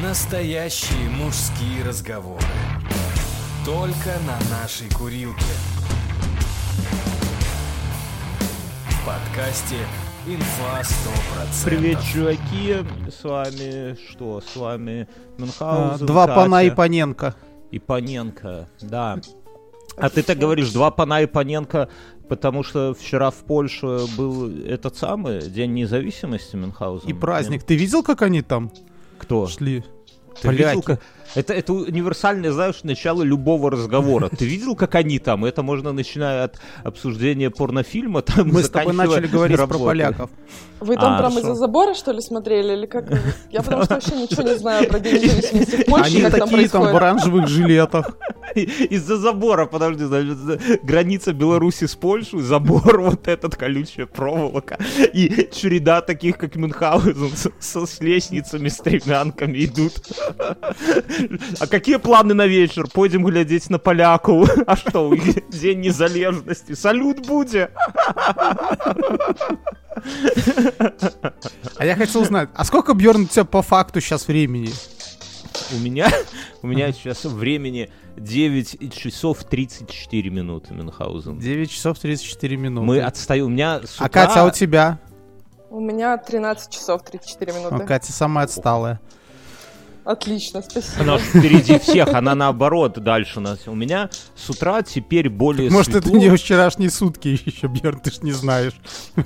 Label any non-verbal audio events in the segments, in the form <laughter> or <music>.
Настоящие мужские разговоры. Только на нашей курилке. В подкасте Инфа 100%. Привет, чуваки, с вами что, с вами А, Мюнхгаузен, Два Катя пана и Паненко. и Паненко, да. А ты так говоришь, два пана и Паненко, потому что вчера в Польше был этот самый День независимости Мюнхгаузена. И праздник. Ты видел, как они там Кто? шли? Ты видел, Поляки. как- Это, это универсальное, знаешь, начало любого разговора. Ты видел, как они там? Это можно, начиная от обсуждения порнофильма, там, Мы с тобой начали говорить про работой. поляков. Вы там А, прям хорошо. из-за забора, что ли, смотрели? Или как? Я потому что вообще ничего не знаю про День независимости в Польше, Они как там такие там в происходит. оранжевых жилетах. <laughs> Из-за забора, подожди, граница Беларуси с Польшей, забор, <laughs> вот этот колючая проволока, и череда таких, как Мюнхгаузен, со- с лестницами, стремянками идут. А какие планы на вечер? Пойдем глядеть на поляков. <laughs> А что, День незалежности. Салют буде! А я хотел узнать, а сколько, Бьерн, у тебя по факту сейчас времени? У меня, у меня сейчас времени 9 часов 34 минуты, Мюнхгаузен. 9 часов 34 минуты. Мы отстаем. У меня с А утра- Катя, а у тебя? У меня 13 часов 34 Ну, минуты. Катя самая отсталая. Отлично, спасибо. Она впереди всех, она наоборот дальше нас. У меня с утра теперь более Может, это не вчерашние сутки еще, Бьерн, ты ж не знаешь.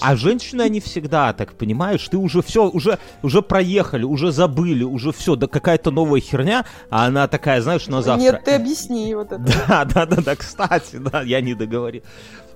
А женщины, они всегда так, понимаешь? Ты уже все, уже, уже проехали, уже забыли, уже все, да какая-то новая херня, а она такая, знаешь, на завтра. Нет, ты объясни вот это. <laughs> Да, да, да, да, кстати, да, я не договорил.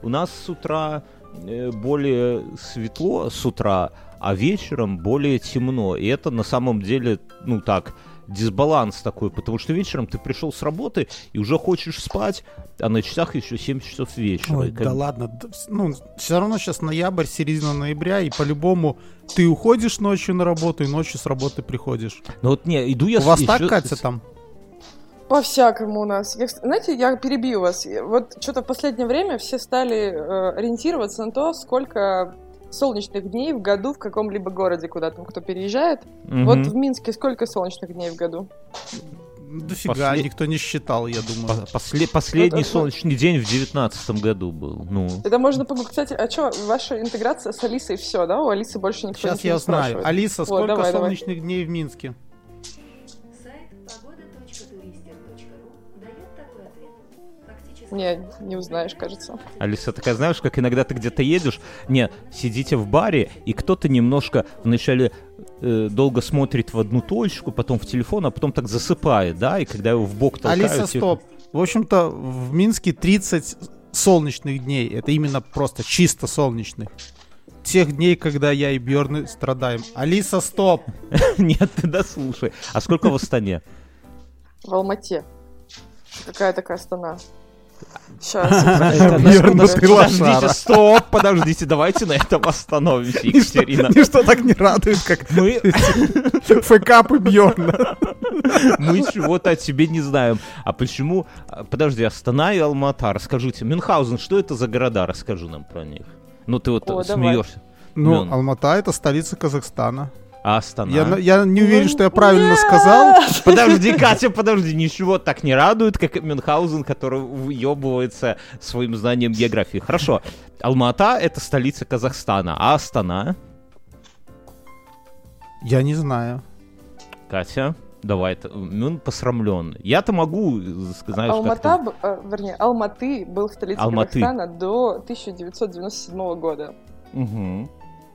У нас с утра э, более светло с утра, а вечером более темно. И это на самом деле, ну так, дисбаланс такой, потому что вечером ты пришел с работы и уже хочешь спать, а на часах еще 7 часов вечера. Ой, как да ладно. Ну, все равно сейчас ноябрь, середина ноября, и по-любому ты уходишь ночью на работу, и ночью с работы приходишь. Ну вот не, иду я У с- вас так, еще Катя, с- там? По-всякому у нас. Я, знаете, я перебью вас. Вот что-то в последнее время все стали э, ориентироваться на то, сколько солнечных дней в году в каком-либо городе, куда там кто переезжает. Мгм. Вот в Минске сколько солнечных дней в году? Дофига, После- никто не считал, я думаю. По- после- последний Это- солнечный день в девятнадцатом году был. Ну, Это можно погуглить. Кстати, а что, ваша интеграция с Алисой все, да? У Алисы больше никто Сейчас я не знаю. спрашивает. Алиса, Вот, сколько давай, давай. солнечных дней в Минске? Не, не узнаешь, кажется. Алиса такая, знаешь, как иногда ты где-то едешь, не, сидите в баре, и кто-то немножко вначале э, долго смотрит в одну точку, потом в телефон, а потом так засыпает, да, и когда его в бок толкают... Алиса, типа, стоп. В общем-то, в Минске 30 солнечных дней. Это именно просто чисто солнечных. Тех дней, когда я и Бьорны страдаем. Алиса, стоп! <laughs> Нет, ты дослушай. А сколько в Астане? В Алмате. Какая такая страна? Сейчас. Ты <laughs> Подождите, лошара. стоп, подождите, давайте на этом остановимся, Екатерина. ничто так не радует, как Мы, <laughs> фэкапы Бьорна. мы чего-то о тебе не знаем. А почему... а, Подожди, Астана и Алмата, расскажите. Мюнхгаузен, что это за города? Расскажи нам про них. Ну ты вот смеешься. Ну. Алмата это столица Казахстана. Астана? Я, я не уверен, Ну, что я правильно нет. сказал. <laughs> Подожди, Катя, подожди, ничего так не радует, как Мюнхгаузен, который въебывается своим знанием географии. Хорошо, Алмата — это столица Казахстана, а Астана? Я не знаю. Катя, давай, Мюн посрамлен. Я-то могу, знаешь, Алмата, как-то... б- э, вернее, Алматы был столицей Алматы. Казахстана до 1997 года. Мгм.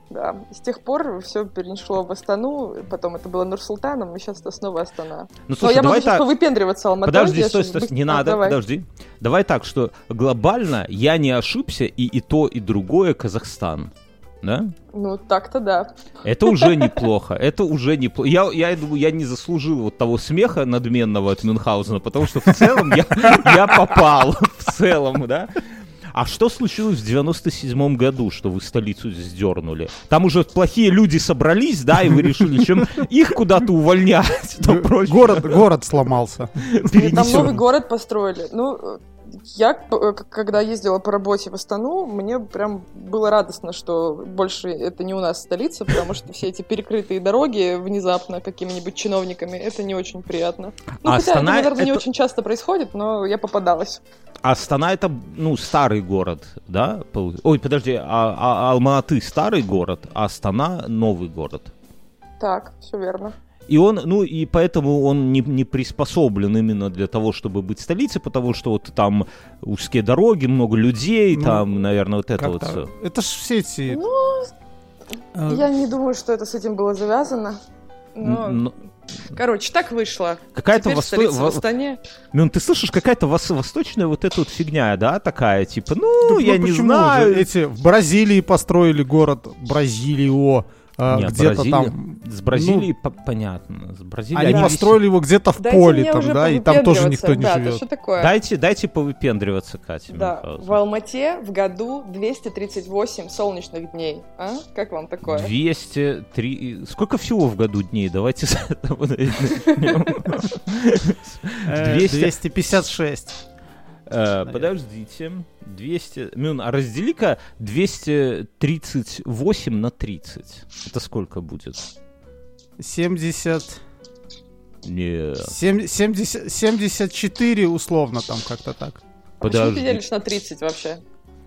Да. С тех пор все перешло в Астану, потом это было Нур-Султаном, и сейчас это снова Астана. Ну, Но слушай, я давай могу сейчас так... повыпендриваться Алматой. Подожди, стой, стой, быстро- не А, надо, давай. подожди. Давай так, что глобально я не ошибся, и, и то, и другое Казахстан. Да? Ну, так-то да. Это уже неплохо. Это уже неплохо. Я, я думаю, я не заслужил вот того смеха надменного от Мюнхгаузена, потому что в целом я, я попал. В целом, да? А что случилось в 97 году, что вы столицу сдернули? Там уже плохие люди собрались, да, и вы решили, чем их куда-то увольнять, то проще Город, город сломался. Там новый город построили. Ну, я, э, когда ездила по работе в Астану, мне прям было радостно, что больше это не у нас столица, потому что все эти перекрытые дороги внезапно какими-нибудь чиновниками, это не очень приятно. Ну, А хотя Астана это, наверное, не это- очень часто происходит, но я попадалась. Астана это, ну, старый город, да? Ой, подожди, а, а Алма-Аты старый город, а Астана новый город. Так, все верно. И он, ну, и поэтому он не, не приспособлен именно для того, чтобы быть столицей, потому что вот там узкие дороги, много людей, Ну, там, наверное, вот это вот все. Это ж все эти... Ну, э, я не думаю, что это с этим было завязано. Но, короче, так вышло. Какая-то восто- в Астане. Мюн, ты слышишь, какая-то вос- восточная вот эта вот фигня, да, такая, типа, ну, Ну, я не почему знаю. же? Эти в Бразилии построили город Бразилио, а, Нет, где-то Бразилия- там. С Бразилией по- понятно. С Бразилией Они они построили его где-то в Дайте поле, там, да, и там тоже никто не. Да, живет. что такое? Дайте, дайте повыпендриваться, Катя. Да, Мюнхгаузен. в Алмате в году 238 солнечных дней. А? Как вам такое? 203... Сколько всего в году дней? Давайте с этого начнем. Э, 200. 256. Э, Подождите. 200... Мюн, а раздели-ка 238 на 30. Это сколько будет? 70... Не, сем- 70 74 условно там как-то так. Почему ты подожди. делишь на 30 вообще?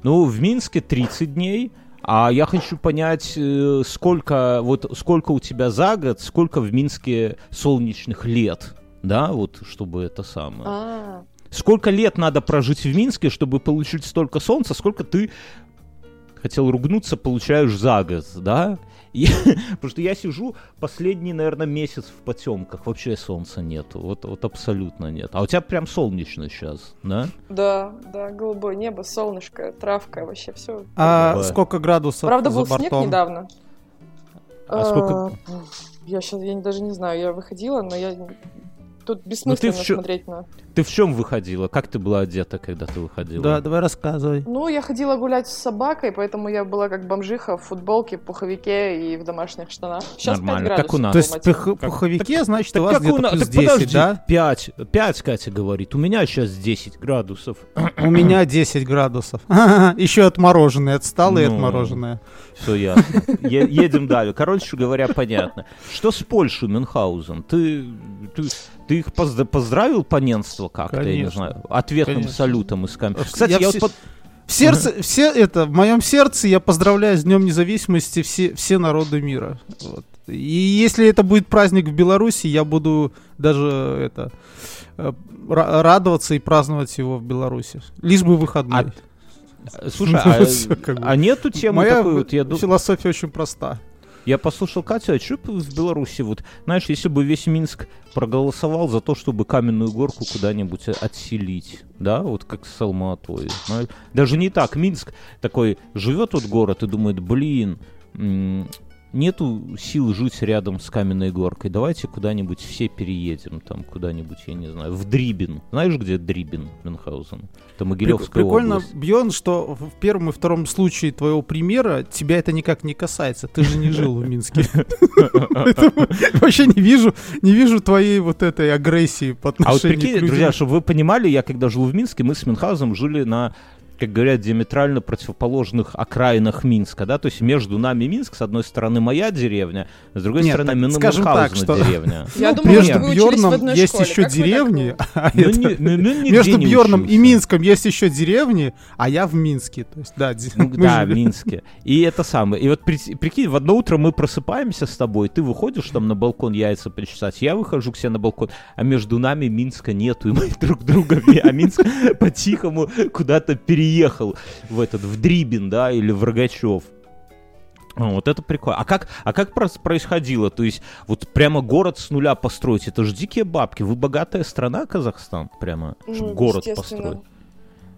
Ну, в Минске 30 дней, а я хочу понять, э, сколько, вот, сколько у тебя за год, сколько в Минске солнечных лет, да, вот, чтобы это самое. А, Сколько лет надо прожить в Минске, чтобы получить столько солнца, сколько ты, хотел ругнуться, получаешь за год, да? И- <laughs> потому что я сижу последний, наверное, месяц в потемках, вообще солнца нету, вот, вот абсолютно нет. А у тебя прям солнечно сейчас, да? да, да, голубое небо, солнышко, травка, вообще все. А Да. сколько градусов Правда, за был снег бортом? недавно. А сколько- Я сейчас, я даже не знаю, я выходила, но я... Тут Ну, бессмысленно чё- смотреть на... Ты в чем выходила? Как ты была одета, когда ты выходила? Да, давай рассказывай. Ну, я ходила гулять с собакой, поэтому я была как бомжиха в футболке, пуховике и в домашних штанах. Сейчас Нормально, 5 как у нас. То есть пух- пуховике, значит, Так у вас как у где-то нас- плюс так 10, подожди, да? 5, 5, Катя говорит. У меня сейчас 10 градусов. <clears throat> У меня 10 градусов. <laughs> Еще отмороженное, отсталое Ну. отмороженное. Все ясно. Е- едем далее. Короче говоря, понятно. Что с Польшей, Мюнхгаузен? Ты, ты, ты их позд- поздравил поненство как-то, я не знаю, ответным Конечно. салютом из камня. Я Кстати, я, все- вот В сердце, все это, в моем сердце я поздравляю с Днем Независимости все, все народы мира. Вот. И если это будет праздник в Беларуси, я буду даже это э, ра- радоваться и праздновать его в Беларуси. Лишь бы выходной. Слушай, а, <laughs> всё как бы. а нету темы Моя такой вот, я, ду- философия очень проста. Я послушал Катю, а что в Беларуси? Вот, знаешь, если бы весь Минск проголосовал за то, чтобы каменную горку куда-нибудь отселить, да, вот как с Алматой, даже не так, Минск такой живет вот город и думает, блин, нету сил жить рядом с каменной горкой, давайте куда-нибудь все переедем, там куда-нибудь, я не знаю, в Дрибин, знаешь, где Дрибин, Мюнхгаузен? Это Могилевская Прикольно, область. Бьон, что в первом и втором случае твоего примера тебя это никак не касается. Ты же не жил в Минске. Вообще не вижу, не вижу твоей вот этой агрессии по А вот отношению прикинь, друзья, чтобы вы понимали, я когда жил в Минске, мы с Мюнхгаузом жили на как говорят, диаметрально противоположных окраинах Минска, да, то есть между нами Минск, с одной стороны моя деревня, с другой Нет, стороны что- деревня. <laughs> Я между что вы учились в Бьорном одной есть школе. еще Как деревни, а это- не- между не Бьорном и. Минском есть еще деревни, а я в Минске. То есть, да, Ну да, в жили- Минске. И это самое. И вот при- прикинь, в одно утро мы просыпаемся с тобой, ты выходишь там на балкон яйца почесать, я выхожу к себе на балкон, а между нами Минска нету, и мы <laughs> друг друга, а Минск <laughs> по-тихому куда-то переехал в этот, в Дрибин, да, или в Рогачев. Вот это прикольно. А как, а как происходило? То есть, вот прямо город с нуля построить, это же дикие бабки. Вы богатая страна, Казахстан, прямо, Ну, чтобы город построить.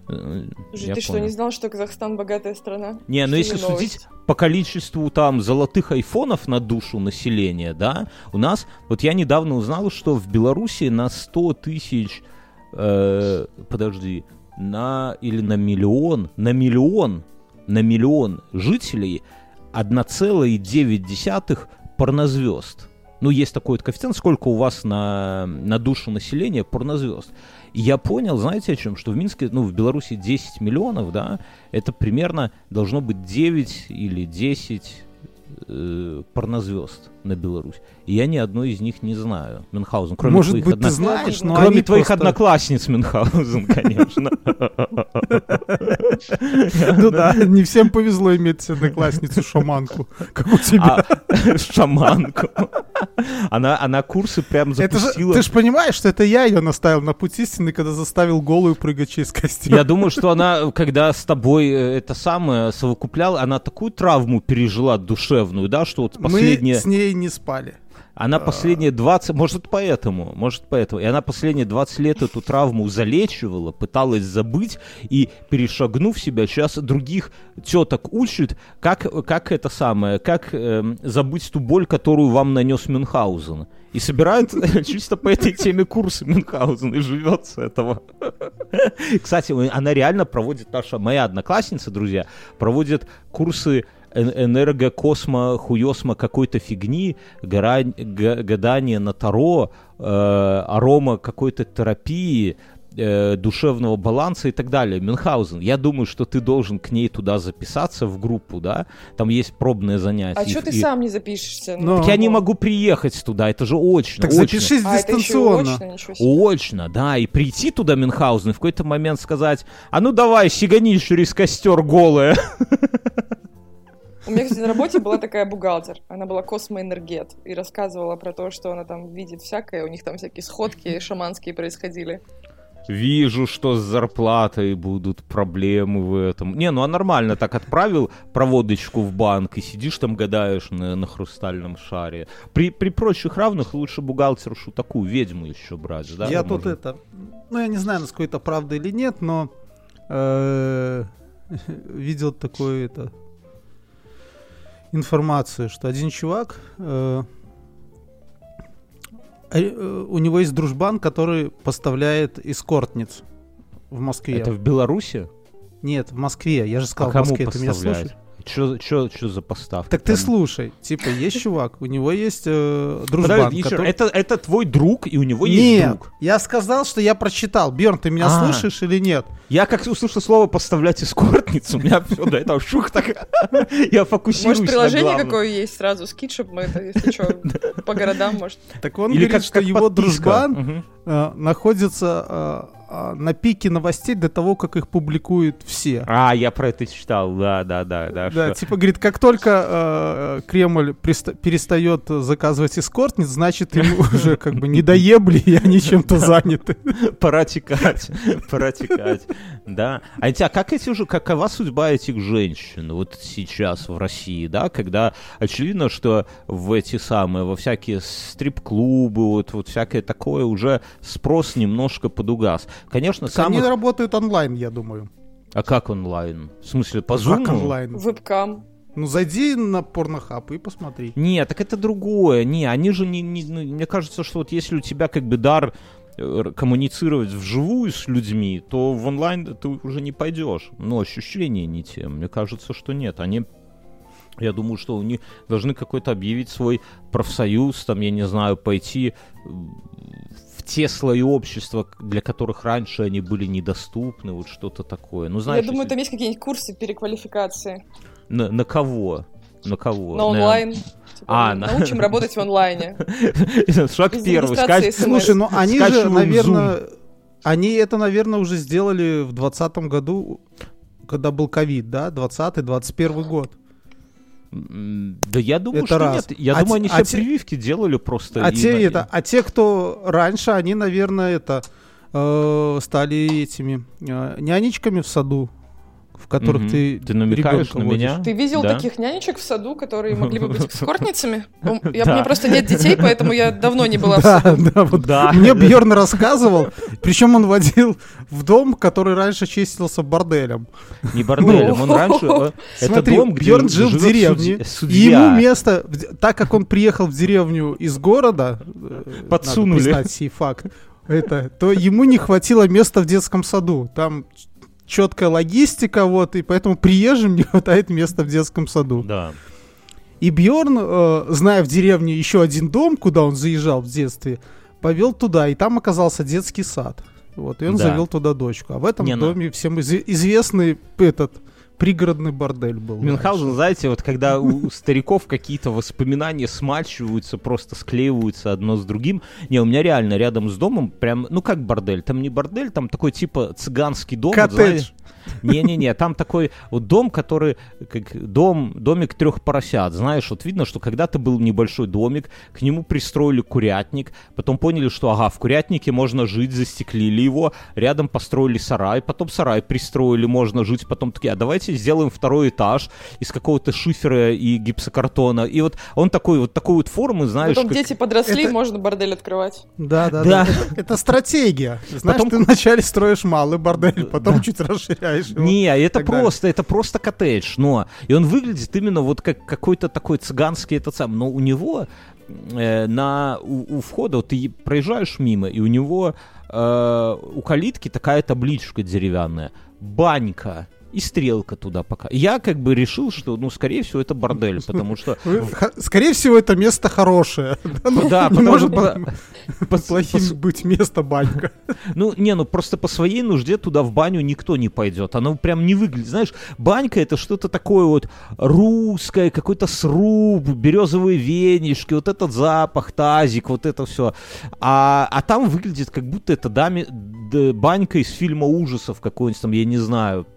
Э, я ты что, понял. не знал, что Казахстан богатая страна? Не, ну Что если новость? судить по количеству там золотых айфонов на душу населения, да, у нас, вот я недавно узнал, что в Беларуси на 100 тысяч, э, подожди, на, или на миллион, на миллион, на миллион жителей 1,9 порнозвезд. ну, есть такой вот коэффициент, сколько у вас на, на душу населения порнозвезд. И я понял, знаете о чем, что в Минске, ну, в Беларуси 10 миллионов, да, это примерно должно быть 9 или 10 э, порнозвезд на Беларусь. И я ни одной из них не знаю. Мюнхгаузен, кроме Может твоих быть, одно- ты знаешь, но Кроме они твоих просто- одноклассниц, Мюнхгаузен, конечно. Ну да, не всем повезло иметь одноклассницу-шаманку, как у тебя. А, шаманку. Она, она курсы прям запустила. ты же понимаешь, что это я ее наставил на путь истины, когда заставил голую прыгать через костер. Я думаю, что она, когда с тобой э, это самое совокупляла, она такую травму пережила душевную, да, что вот последние... Мы с ней не спали. Она последние 20, может поэтому, может поэтому. И она последние 20 лет эту травму залечивала, пыталась забыть и, перешагнув себя, сейчас других теток учит, как, как это самое, как эм, забыть ту боль, которую вам нанес Мюнхгаузен. И собирает <laughs> чисто по этой теме курсы Мюнхгаузен и живет с этого. <laughs> Кстати, она реально проводит, наша моя одноклассница, друзья, проводит курсы энерго-космо, хуесмо какой-то фигни, гадание на Таро, э, арома какой-то терапии, э, душевного баланса и так далее. Мюнхгаузен, я думаю, что ты должен к ней туда записаться в группу, да? Там есть пробные занятия. А что ты И- сам не запишешься? Но- Так я не могу приехать туда, это же очно. Так очно. запишись А, это еще дистанционно. очно. Очно, да, и прийти туда Мюнхгаузен и в какой-то момент сказать, а ну давай, сигани через костер голая. <laughs> У меня, кстати, на работе была такая бухгалтер. Она была космоэнергет и рассказывала про то, что она там видит всякое. У них там всякие сходки шаманские происходили. Вижу, что с зарплатой будут проблемы в этом. Не, ну а нормально так отправил проводочку в банк и сидишь там гадаешь на, на хрустальном шаре. При, при прочих равных лучше бухгалтершу такую ведьму еще брать, да? я тут это, ну я не знаю, насколько это правда или нет, но э, <laughs> видел такую это информацию, что один чувак, э, э, у него есть дружбан, который поставляет эскортниц в Москве. Это в Беларуси? Нет, в Москве. Я же сказал, а в Москве. Ты меня слушаешь? Что, что, за поставка? Так ты там? слушай, типа, есть чувак, у него есть э, дружбан, Подожди, еще раз, который- это, это твой друг, и у него есть Нет, друг. я сказал, что я прочитал. Берн, ты меня А. слышишь или нет? Я как услышал слово «поставлять эскортницу», у меня все до этого шух так... <laughs> Я фокусируюсь Может, приложение какое есть сразу, скид, чтобы мы это, если что, <laughs> по городам, может. Так он Или говорит, как, что его дружбан э, находится э, на пике новостей до того, как их публикуют все. А, я про это читал, да, да, да, да. Да, что- типа, говорит, как только э, Кремль приста- перестает заказывать эскортниц, значит, им <laughs> уже как бы не доебли, и они чем-то заняты. Пора текать, пора текать, да. А тебя, как эти уже, какова судьба этих женщин вот сейчас в России, да, когда очевидно, что в эти самые, во всякие стрип-клубы, вот, вот всякое такое уже спрос немножко подугас. Конечно, Они самых... работают онлайн, я думаю. А как онлайн? В смысле, по Как Zoom? онлайн? Вебкам. Ну, зайди на порнохаб и посмотри. Нет, так это другое. Не, они же не, не- ну, Мне кажется, что вот если у тебя как бы дар э, коммуницировать вживую с людьми, то в онлайн ты уже не пойдешь. Но ощущения не те. Мне кажется, что нет. Они я думаю, что у них должны какой-то объявить свой профсоюз, там, я не знаю, пойти в те слои общества, для которых раньше они были недоступны, вот что-то такое. Ну, знаешь, Я думаю, если- там есть какие-нибудь курсы переквалификации. на, на кого? На кого? На онлайн. Типа, А, на- Научим <laughs> работать в онлайне. <laughs> Шаг первый. Слушай, ну они же, наверное, они это, наверное, уже сделали в двадцатом году, когда был ковид, да, 20-21 год. Да я думаю, Это что раз. нет. Я А думаю, те- они а все те- прививки делали просто. А те на- это, а те, кто раньше, они, наверное, это э, стали этими э, нянечками в саду, которых Мгм. ты Ты намекаешь на водишь. меня? Ты видел Да. таких нянечек в саду, которые могли бы быть <laughs> эскортницами? Я, Да. Мне просто нет детей, поэтому я давно не была в Да, саду. да, вот Да. мне Бьерн рассказывал, причем он водил в дом, который раньше чистился борделем. Не борделем, он раньше... э, Это Смотри, дом, где Бьерн жил в деревне, и ему место, так как он приехал в деревню из города, э, Подсунули. надо признать сей факт, это, то ему не хватило места в детском саду. Там четкая логистика, вот, и поэтому приезжим <laughs> не хватает места в детском саду. Да. И Бьорн, э, зная в деревне еще один дом, куда он заезжал в детстве, повел туда, и там оказался детский сад. Вот, и он Да. завел туда дочку. А в этом Не, ну- доме всем изв- известный этот пригородный бордель был. Мюнхгаузен, знаете, вот когда <laughs> у, стариков какие-то воспоминания смачиваются, просто склеиваются одно с другим. Не, у меня реально рядом с домом прям, ну как бордель, там не бордель, там такой типа цыганский дом. вот Коттедж. знаете. Не-не-не, там такой вот дом, который, как дом, домик трех поросят. Знаешь, вот видно, что когда-то был небольшой домик, к нему пристроили курятник, потом поняли, что, ага, в курятнике можно жить, застеклили его, рядом построили сарай, потом сарай пристроили, можно жить, потом такие, а давайте сделаем второй этаж из какого-то шифера и гипсокартона. И вот он такой, вот такой вот формы, знаешь, Потом как- дети подросли, Это- можно бордель открывать. Да, да, Да. да. Это, это стратегия. Знаешь, Потом- ты <laughs> вначале строишь малый бордель, потом Да. чуть расширяешь его. Не, это так далее. просто, это просто коттедж, но и он выглядит именно вот как какой-то такой цыганский этот сам, но у него э, на у, у входа вот ты проезжаешь мимо и у него э, у калитки такая табличка деревянная, банька и стрелка туда пока. Я как бы решил, что, ну, скорее всего, это бордель, потому что Скорее всего, это место хорошее. <laughs> Ну, да, потому что <laughs> плохим быть место банька. <laughs> Ну, не, ну просто по своей нужде туда в баню никто не пойдет. Оно прям не выглядит. Знаешь, банька это что-то такое вот русское, какой-то сруб, березовые венишки, вот этот запах, тазик, вот это все. А, а там выглядит, как будто это даме, банька из фильма ужасов какой-нибудь там, я не знаю,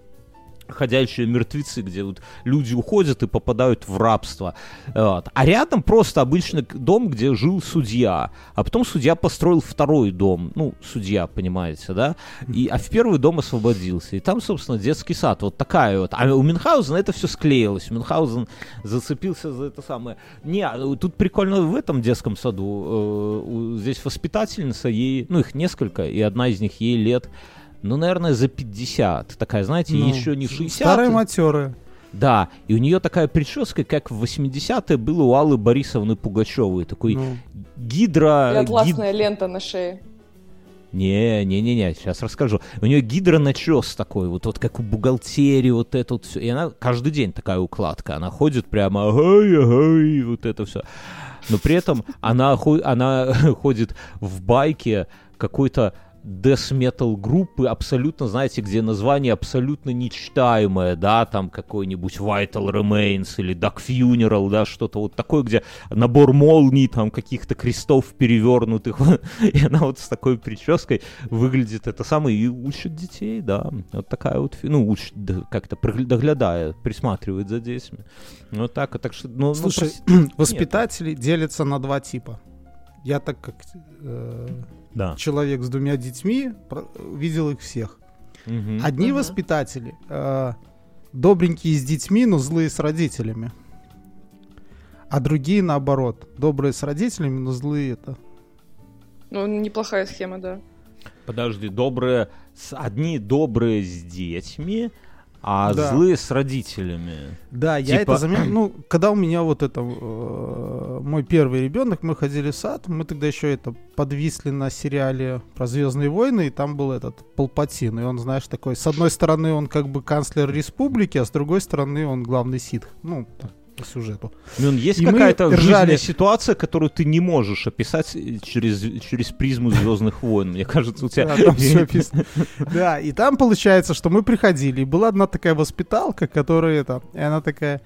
ходячие мертвецы, где вот люди уходят и попадают в рабство. Вот. А рядом просто обычный дом, где жил судья. А потом судья построил второй дом. Ну, судья, понимаете, да? И, а в первый дом освободился. И там, собственно, детский сад. Вот такая вот. А у Мюнхгаузена это все склеилось. Мюнхгаузен зацепился за это самое. Не, а, тут прикольно в этом детском саду. э, здесь воспитательница, ей, ну, их несколько, и одна из них ей лет ну, наверное, за 50. Такая, знаете, Ну, еще не 60. Старые матеры. Да, и у нее такая прическа, как в 80-е было у Аллы Борисовны Пугачевой. Такой Ну, гидро... И гид- атласная лента на шее. Не, не, не, не, сейчас расскажу. У нее гидроначес такой, вот, вот как у бухгалтерии, вот это вот все. И она каждый день такая укладка. Она ходит прямо, ага, ага, вот это все. Но при этом она, она <laughs> ходит в байке какой-то death metal группы абсолютно, знаете, где название абсолютно нечитаемое, да, там какой-нибудь Vital Remains или Duck Funeral, да, что-то вот такое, где набор молний, там каких-то крестов перевернутых, <laughs> и она вот с такой прической выглядит. Это самое, и учит детей, да, вот такая вот, ну, учит, как-то доглядая, присматривает за детьми. Вот так, так что, ну, ну, Слушай, <clears throat> воспитатели делятся на два типа. Я так как э, да. человек с двумя детьми про- видел их всех. Мгм. Одни Мгм. воспитатели э, добренькие с детьми, но злые с родителями. А другие наоборот. Добрые с родителями, но злые это. Ну, неплохая схема, да. Подожди, добрые, с- одни добрые с детьми, а Да. злые с родителями. Да, я Типа- это заметил. Ну, когда у меня вот это э, мой первый ребенок, мы ходили в сад, мы тогда еще это подвисли на сериале про Звездные войны, и там был этот Палпатин. И он, знаешь, такой, с одной стороны, он как бы канцлер республики, а с другой стороны, он главный ситх. Ну, сюжету. Мюн, есть И мы какая-то ржали. ситуация, которую ты не можешь описать э, через, через призму Звездных войн. Мне кажется, у тебя... Да, там описано. Да, и там получается, что мы приходили, и была одна такая воспиталка, которая это, и она такая,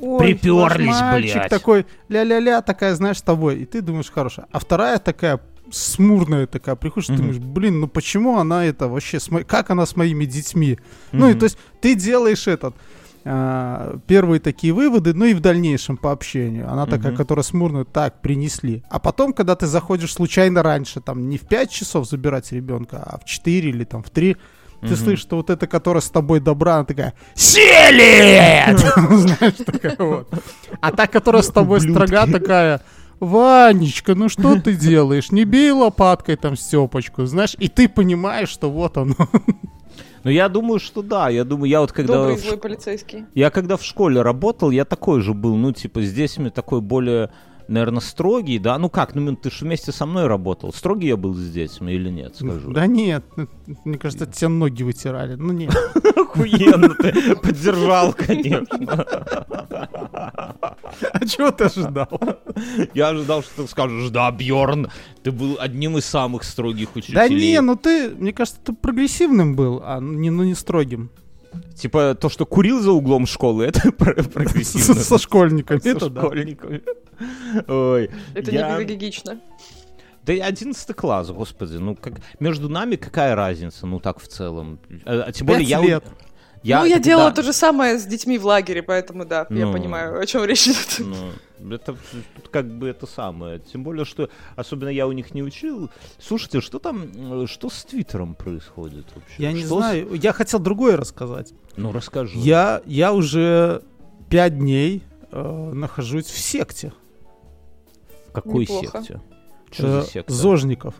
Ой, мальчик блядь. такой, ля-ля-ля, такая, знаешь, с тобой, и ты думаешь, хорошая. А вторая такая, смурная такая, приходишь, и Мгм. думаешь, блин, ну почему она это вообще, с мо- как она с моими детьми? Ну, и то есть ты делаешь этот, первые такие выводы, ну и в дальнейшем по общению. Она такая, которая смурную, так, принесли. А потом, когда ты заходишь случайно раньше, там, не в 5 часов забирать ребенка, а в 4 или там в 3, ты слышишь, что вот эта, которая с тобой добра, она такая «Селит!» <laughs> <laughs> Знаешь, такая вот. А та, которая с тобой строга, такая Ванечка, ну что ты делаешь? Не бей лопаткой там Степочку, знаешь, и ты понимаешь, что вот оно. <laughs> Ну, я думаю, что да. Я думаю, я вот когда... Добрый в злой полицейский. Я когда в школе работал, я такой же был, ну, типа, с детьми такой более, наверное, строгий, да? Ну как, ну ты же вместе со мной работал. Строгий я был с детьми или нет, скажу? Да нет, ну, мне кажется, тебе ноги вытирали. Ну нет. Охуенно ты поддержал, конечно. А чего ты ожидал? Я ожидал, что ты скажешь, да, Бьорн, ты был одним из самых строгих учителей. Да не, ну ты, мне кажется, ты прогрессивным был, а не, ну не строгим. Типа то, что курил за углом школы, <laughs> это прогрессивно. со школьниками. Со это да. школьниками. Ой. Это не педагогично. Да и 11 класс, господи, ну как между нами какая разница, ну так в целом. А, а тем более я... лет. Ну, я так делала да. то же самое с детьми в лагере, поэтому да, я Ну. понимаю, о чем речь идет. Ну, это тут как бы это самое. Тем более, что особенно я у них не учил. Слушайте, что там, э, что с Твиттером происходит вообще? Я не Что с- знаю, я хотел другое рассказать. Ну расскажи. Я, я уже пять дней э, нахожусь в секте. В какой Неплохо. секте? Что э, за секта? Зожников.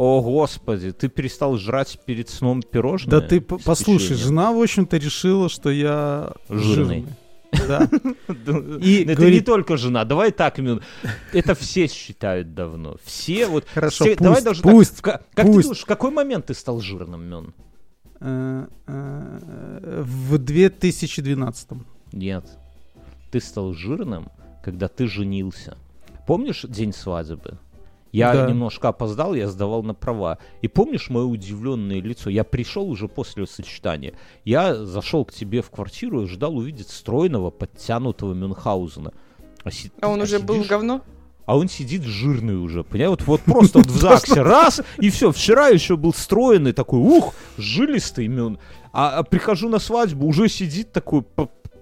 О, господи, ты перестал жрать перед сном пирожные? Да ты послушай, жена, в общем-то, решила, что я Жирный. жирный. Да. <laughs> И это не говорит- только жена, давай так. Это все считают давно. Все вот... Хорошо, все- давай пусть, даже так, пусть. ка- как ты пусть. думаешь, в какой момент ты стал жирным, Мен? Э, э, В 2012 Нет. Ты стал жирным, когда ты женился. Помнишь день свадьбы? Я Да. немножко опоздал, я сдавал на права. И помнишь мое удивленное лицо? Я пришел уже после сочетания. Я зашел к тебе в квартиру и ждал увидеть стройного, подтянутого Мюнхгаузена. А, си- А он а уже был сидишь- говно? а он сидит жирный уже, понимаешь? Вот, вот просто вот в ЗАГСе раз, и все. Вчера еще был стройный такой, ух, жилистый имен. А, а прихожу на свадьбу, уже сидит такой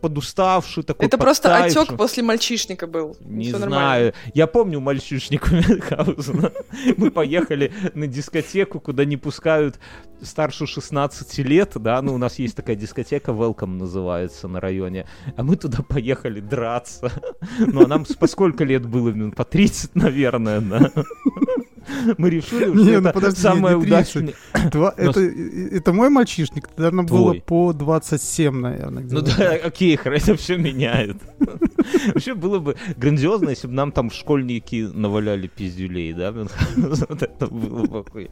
подуставший, такой Это просто отек после мальчишника был. Не Всё знаю. нормально. Я помню мальчишника <laughs> Мюнхгаузена. Мы поехали на дискотеку, куда не пускают старше 16 лет, да, ну у нас есть такая дискотека, Welcome называется на районе, а мы туда поехали драться. Ну а нам по сколько лет было? По 30, наверное, да. <laughs> Мы решили, что ну это подожди, самое не 30. удачное. <laughs> Но это, это мой мальчишник, наверное, было по 27, наверное. Ну да, окей, <laughs> это все меняет. Вообще было бы грандиозно, если бы нам там школьники наваляли пиздюлей, да? Вот это было бы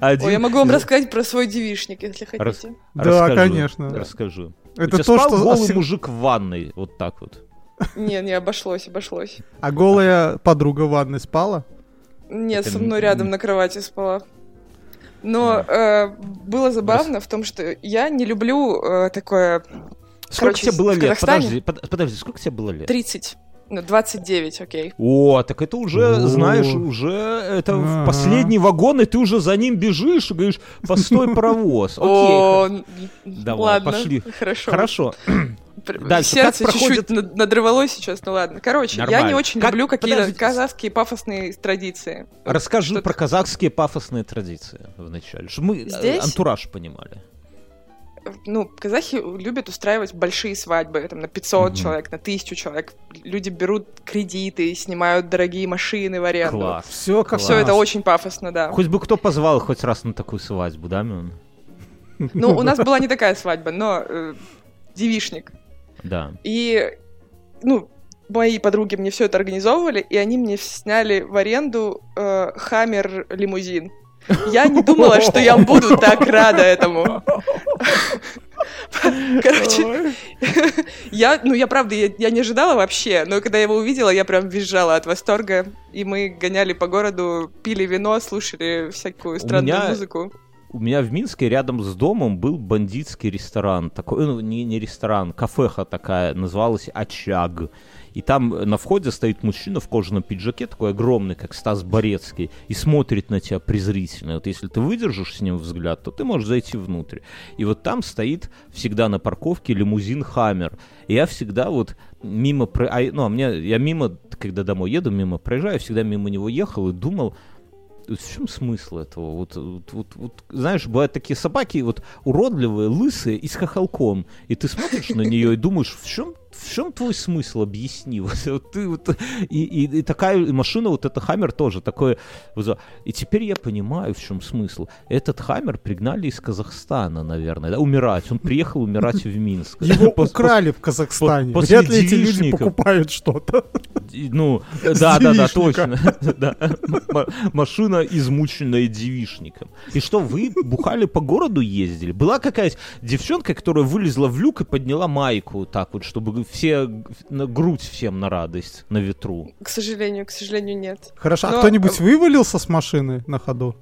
Ой, я могу вам рассказать про свой девишник, если хотите. Да, конечно. Расскажи. Это то, что... голый мужик в ванной, вот так вот. Не, не, обошлось, обошлось. А голая подруга в ванной спала? Нет, Это со мной рядом на кровати спала. Но э, было забавно в том, что я не люблю э, такое Сколько Короче, тебе было лет? Казахстане- Подожди, под- подожди, сколько тебе было лет? 30, ну, 29, окей. О, так это уже, О. знаешь, уже это в Ага. последний вагон, и ты уже за ним бежишь и говоришь, постой, <laughs> паровоз. Окей, Давай, пошли. хорошо. хорошо. Дальше, Сердце как чуть-чуть проходит- над- надрывалось сейчас, ну ладно. Короче, я не Нормально. очень Как- люблю какие-то подождите. казахские пафосные традиции. Расскажи Что-то- про казахские пафосные традиции вначале, чтобы мы э, Здесь? антураж понимали. Ну, казахи любят устраивать большие свадьбы, там, на 500 Мгм. человек, на 1000 человек. Люди берут кредиты, снимают дорогие машины в аренду. Класс. Все как Все это очень пафосно, да. Хоть бы кто позвал хоть раз на такую свадьбу, да, Мюн? Ну, у нас была не такая свадьба, но э, девишник. Да. И, ну, мои подруги мне все это организовывали, и они мне сняли в аренду э, Хаммер лимузин. Я не думала, что я буду так рада этому. <laughs> Короче, я, ну, я правда, я, я не ожидала вообще, но когда я его увидела, я прям визжала от восторга, и мы гоняли по городу, пили вино, слушали всякую странную музыку. У меня в Минске рядом с домом был бандитский ресторан. Такой, ну, не, не ресторан, кафеха такая, называлась «Очаг». И там на входе стоит мужчина в кожаном пиджаке, такой огромный, как Стас Борецкий, и смотрит на тебя презрительно. Вот если ты выдержишь с ним взгляд, то ты можешь зайти внутрь. И вот там стоит всегда на парковке лимузин «Хаммер». И я всегда вот мимо... а, ну, а мне, я мимо, когда домой еду, мимо проезжаю, всегда мимо него ехал и думал, в чем смысл этого? Вот, вот, вот, вот, знаешь, бывают такие собаки, вот уродливые, лысые и с хохолком. И ты смотришь на нее и думаешь, в чем в чем твой смысл, объясни. <laughs> Вот, вот ты вот, и, и, и такая машина, вот эта Хаммер тоже такое. вот, И теперь я понимаю, в чем смысл. Этот Хаммер пригнали из Казахстана, наверное, да, умирать. Он приехал умирать в Минск. Его украли в Казахстане. Вряд ли эти люди покупают что-то. Ну, да, да, да, точно. <laughs> Машина, измученная девишником. И что, вы бухали по городу ездили? Была какая-то девчонка, которая вылезла в люк и подняла майку так вот, чтобы все, на грудь всем на радость, на ветру. К сожалению, к сожалению, нет. Хорошо, а Но- кто-нибудь вывалился с машины на ходу?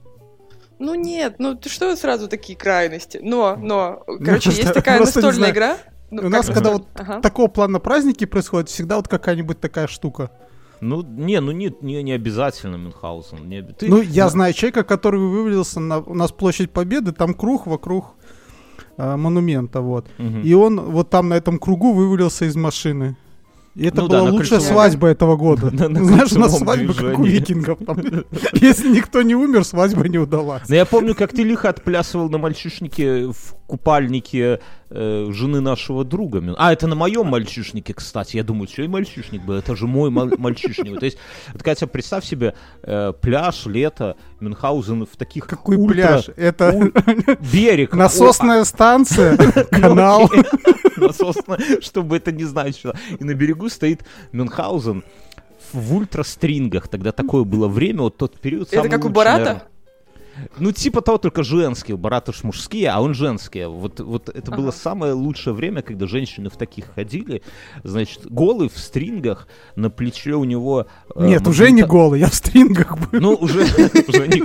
Ну нет, ну ты что сразу такие крайности? Но, но, короче, просто- есть такая настольная игра. Ну, У нас, когда вот Ага. такого плана праздники происходят, всегда вот какая-нибудь такая штука. Ну, не, ну не, не, не обязательно Мюнхгаузен. Не, ты- Ну, я на- знаю человека, который вывалился на... У нас площадь Победы, там круг вокруг э, монумента, вот. Мгм. И он вот там на этом кругу вывалился из машины. И это Ну да, была на лучшая кольцевом. свадьба этого года. <laughs> На- на Знаешь, у нас как у викингов. там. <laughs> Если никто не умер, свадьба не удалась. Но я помню, как ты лихо отплясывал на мальчишнике в купальнике э, жены нашего друга. А, это на моем мальчишнике, кстати. Я думаю, что и мальчишник был. Это же мой мал- мальчишник. То есть, вот, Катя, представь себе э, пляж, лето, Мюнхгаузен в таких Какой ультра- пляж? Это ул- берег. насосная станция, <laughs> Ну, канал. <laughs> Насосная, чтобы это не значило. И на берегу стоит Мюнхгаузен в ультрастрингах. Тогда такое было время, вот тот период. Это как у Барата? Ну, типа того, только женские. У Барата ж мужские, а он женские. Вот, вот это было Ага. самое лучшее время, когда женщины в таких ходили. Значит, голый в стрингах, на плече у него... э, Нет, уже не голый, я в стрингах был. ну, уже, <laughs> уже не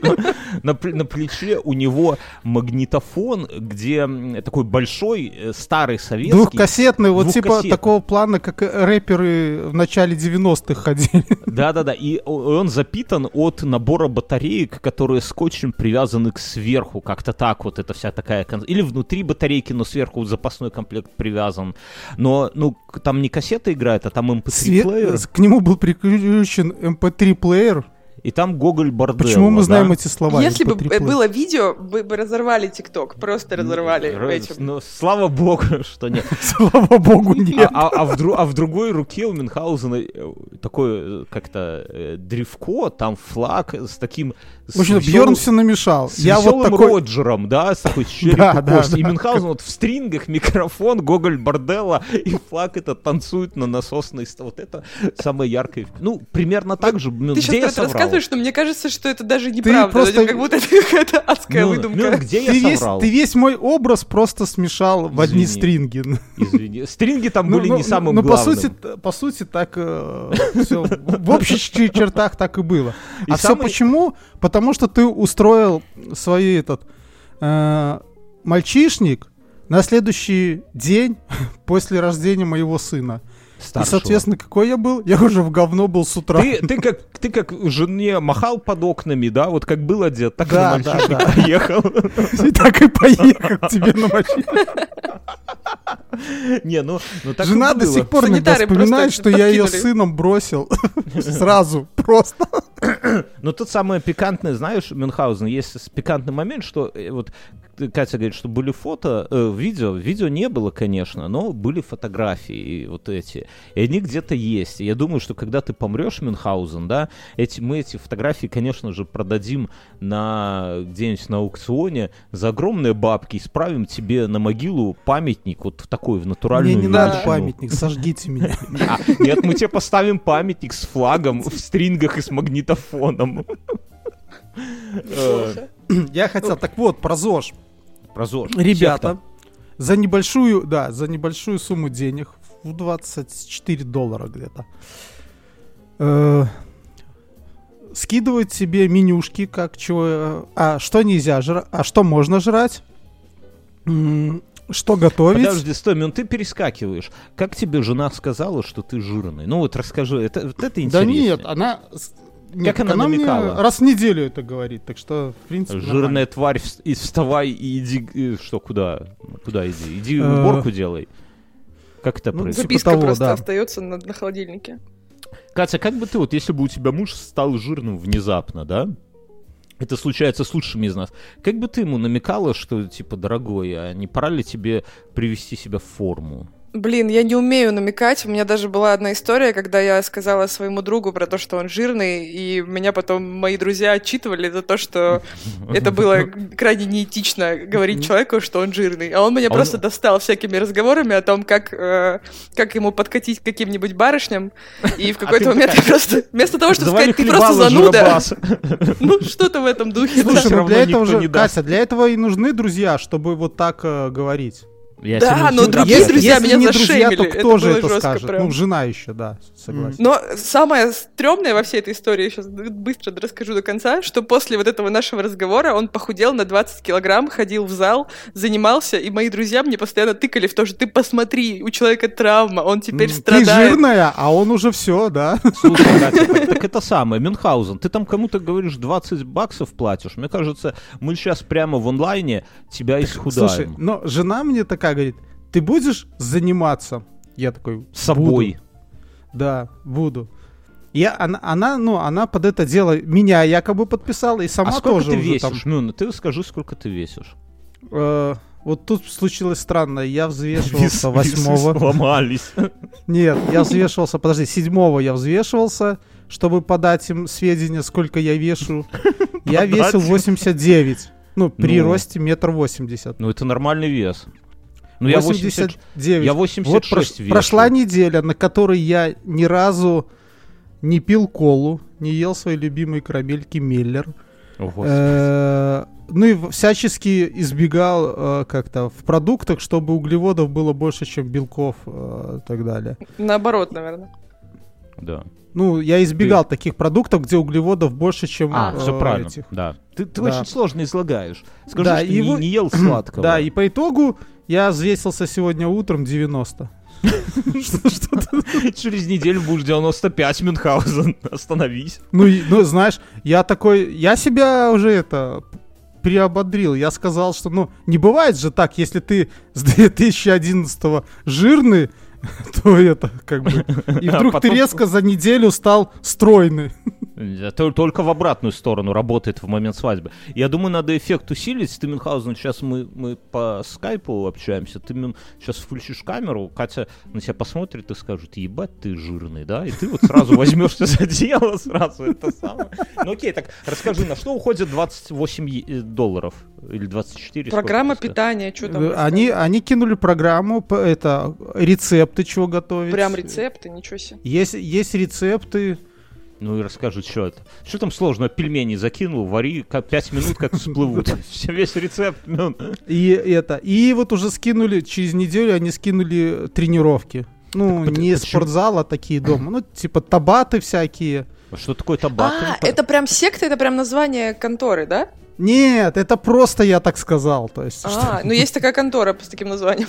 на, на плече у него магнитофон, где такой большой, э, старый советский. Двухкассетный, вот типа такого плана, как э, рэперы в начале 90-х ходили. Да-да-да, и он запитан от набора батареек, которые скотчем привязаны к сверху, как-то так вот, это вся такая... Или внутри батарейки, но сверху запасной комплект привязан. Но, ну, там не кассета играет, а там Све- MP3-плеер, К нему был приключен MP3 плеер. и там Гоголь Борделло. Почему мы да? знаем эти слова? Если бы MP3 э, плеер? было видео, вы бы разорвали ТикТок. Просто разорвали Р- этим. Ну, слава богу, <laughs> что нет. <laughs> Слава богу, нет. А, а- а в, дру- а в другой руке у Мюнхгаузена э, такое э, как-то э, древко, там флаг с таким... В общем, Бьерн все намешал. с Я вот такой... Роджером, да, с такой щелью Да, да, И да. Мюнхгаузен вот в стрингах, микрофон, Гоголь Борделла, и флаг этот танцует на насосной... Вот это самое яркое. Ну, примерно так же. Ты сейчас про это рассказываешь, но мне кажется, что это даже неправда. просто- Как будто это <laughs> какая-то адская Мюн, выдумка. Где Ты я весь, соврал? ты весь мой образ просто смешал в одни стринги. Извини. Стринги там Ну, были ну, не самым ну, по главным. сути, по сути, так все в общих чертах так и было. И а все почему? Потому что ты устроил свой этот э, мальчишник на следующий день <laughs> после рождения моего сына. И, Старшего. соответственно, какой я был? Я уже в говно был с утра. Ты, ты, как, ты как жене махал под окнами, да? Вот как был одет, так Да, и на да, да. поехал. <laughs> И так и поехал тебе на машине. Не, ну, ну так и Жена до сих пор иногда вспоминает, что я ее сыном бросил. <laughs> Сразу, просто. Но тут самое пикантное, знаешь, Мюнхгаузен, есть пикантный момент, что э, вот Катя говорит, что были фото, э, видео, видео не было, конечно, но были фотографии и вот эти, и они где-то есть. И я думаю, что когда ты помрешь, Мюнхгаузен, да, эти, мы эти фотографии, конечно же, продадим на где-нибудь на аукционе за огромные бабки, и справим тебе на могилу памятник вот в такой, в натуральную Мне не надо памятник, сожгите меня. <laughs> А, нет, мы тебе поставим памятник с флагом в стрингах и с магнитофоном. Э, Я хотел, так вот, про ЗОЖ. Про ЗОЖ. Ребята, Секта. за небольшую, да, за небольшую сумму денег, в 24 доллара где-то, э, скидывают себе менюшки, как чего, а что нельзя жрать, а что можно жрать, что готовить. Подожди, стой, ну ты перескакиваешь. Как тебе жена сказала, что ты жирный? Ну вот расскажи, это, вот это Да интересно. нет, она... нет, Как она намекала? раз в неделю это говорит, так что, в принципе, Жирная тварь, вс- и вставай и иди, э, что, куда? Куда иди? Иди Э, уборку делай. Как это ну, происходит? типа Записка того, просто да. остается на, на холодильнике. Катя, как бы ты, вот если бы у тебя муж стал жирным внезапно, да? Это случается с лучшими из нас. Как бы ты ему намекала, что, типа, дорогой, а не пора ли тебе привести себя в форму? Блин, я не умею намекать. У меня даже была одна история, когда я сказала своему другу про то, что он жирный, и меня потом мои друзья отчитывали за то, что <laughs> это было крайне неэтично говорить человеку, что он жирный. А он меня А он- просто достал всякими разговорами о том, как, э, как ему подкатить к каким-нибудь барышням. И <laughs> в какой-то ты момент я просто, вместо того, чтобы сказать, ты просто зануда, <laughs> ну что-то в этом духе. Слушай, ну для этого же. Катя, для этого и нужны друзья, чтобы вот так э, говорить. Я Да, но всегда другие говорю. друзья меня не друзья, то кто Это же это жестко скажет? прям. Ну, жена еще, да, согласен. Но самое стрёмное во всей этой истории, сейчас быстро расскажу до конца, что после вот этого нашего разговора он похудел на 20 килограмм, ходил в зал, занимался, и мои друзья мне постоянно тыкали в то, что ты посмотри, у человека травма, он теперь Ты страдает. жирная, а он уже все, да. Слушай, Катя, так, так это самое, Мюнхгаузен, ты там кому-то говоришь 20 баксов платишь. Мне кажется, мы сейчас прямо в онлайне тебя исхудаем. Слушай, но жена мне такая говорит, ты будешь заниматься? Я такой, собой. «Буду». Да, буду. Я, она, она, ну, она под это дело меня якобы подписала, и сама а сколько тоже ты весишь? там. Мюн, ты скажи, сколько ты весишь. э, вот тут случилось странно, я взвешивался восьмого. сломались. Нет, я взвешивался, подожди, седьмого я взвешивался, чтобы подать им сведения, сколько я вешу. Я весил им. 89. Ну, при Ну. росте метр восемьдесят. Ну, это нормальный вес. Ну, я 80... 89. Я Вот 86 прош- вешу. прошла неделя, на которой я ни разу не пил колу, не ел свои любимые карамельки Миллер. О. Э, Ну и всячески избегал э, как-то в продуктах, чтобы углеводов было больше, чем белков э, и так далее. Наоборот, наверное. Да. Ну, я избегал таких продуктов, где углеводов больше, чем А, э, все правильно. этих. Да. Ты, ты Да. очень сложно излагаешь. Скажи, Да, что и не, вот- не ел сладкого. <clears throat> Да, и по итогу я взвесился сегодня утром 90. <laughs> Через неделю будешь 95, Мюнхгаузен. <laughs> Остановись. Ну, ну, знаешь, я такой, я себя уже это приободрил. Я сказал, что, ну, не бывает же так, если ты с 2011 жирный, <laughs> то это как бы... И А вдруг ты резко за неделю стал стройный. Э, то- Только в обратную сторону работает в момент свадьбы. Я думаю, надо эффект усилить. Ты, Мюнхгаузен, сейчас мы, мы по скайпу общаемся. Ты, Мюн, сейчас включишь камеру, Катя на тебя посмотрит и скажет, ебать, ты жирный, да? И ты вот сразу возьмешься за дело, сразу это самое. Ну окей, так расскажи, на что уходит 28 е- э, долларов? Или 24? сколько Программа питания, что там? Э, Они, они кинули программу, это рецепты, чего готовить. Прям рецепты, ничего себе. Есть, есть рецепты. Ну и расскажи, что это. Что там сложно? Пельмени закинул, вари, как 5 минут, как всплывут. <laughs> Весь рецепт. Мюн. И это. И вот уже скинули, через неделю они скинули тренировки. Ну, не почему? спортзал, а такие дома. Ну, типа табаты всякие. Что такое табак? А, это прям секта, это прям название конторы, да? Нет, это просто я так сказал. То есть, что- А, ну есть такая контора с таким названием.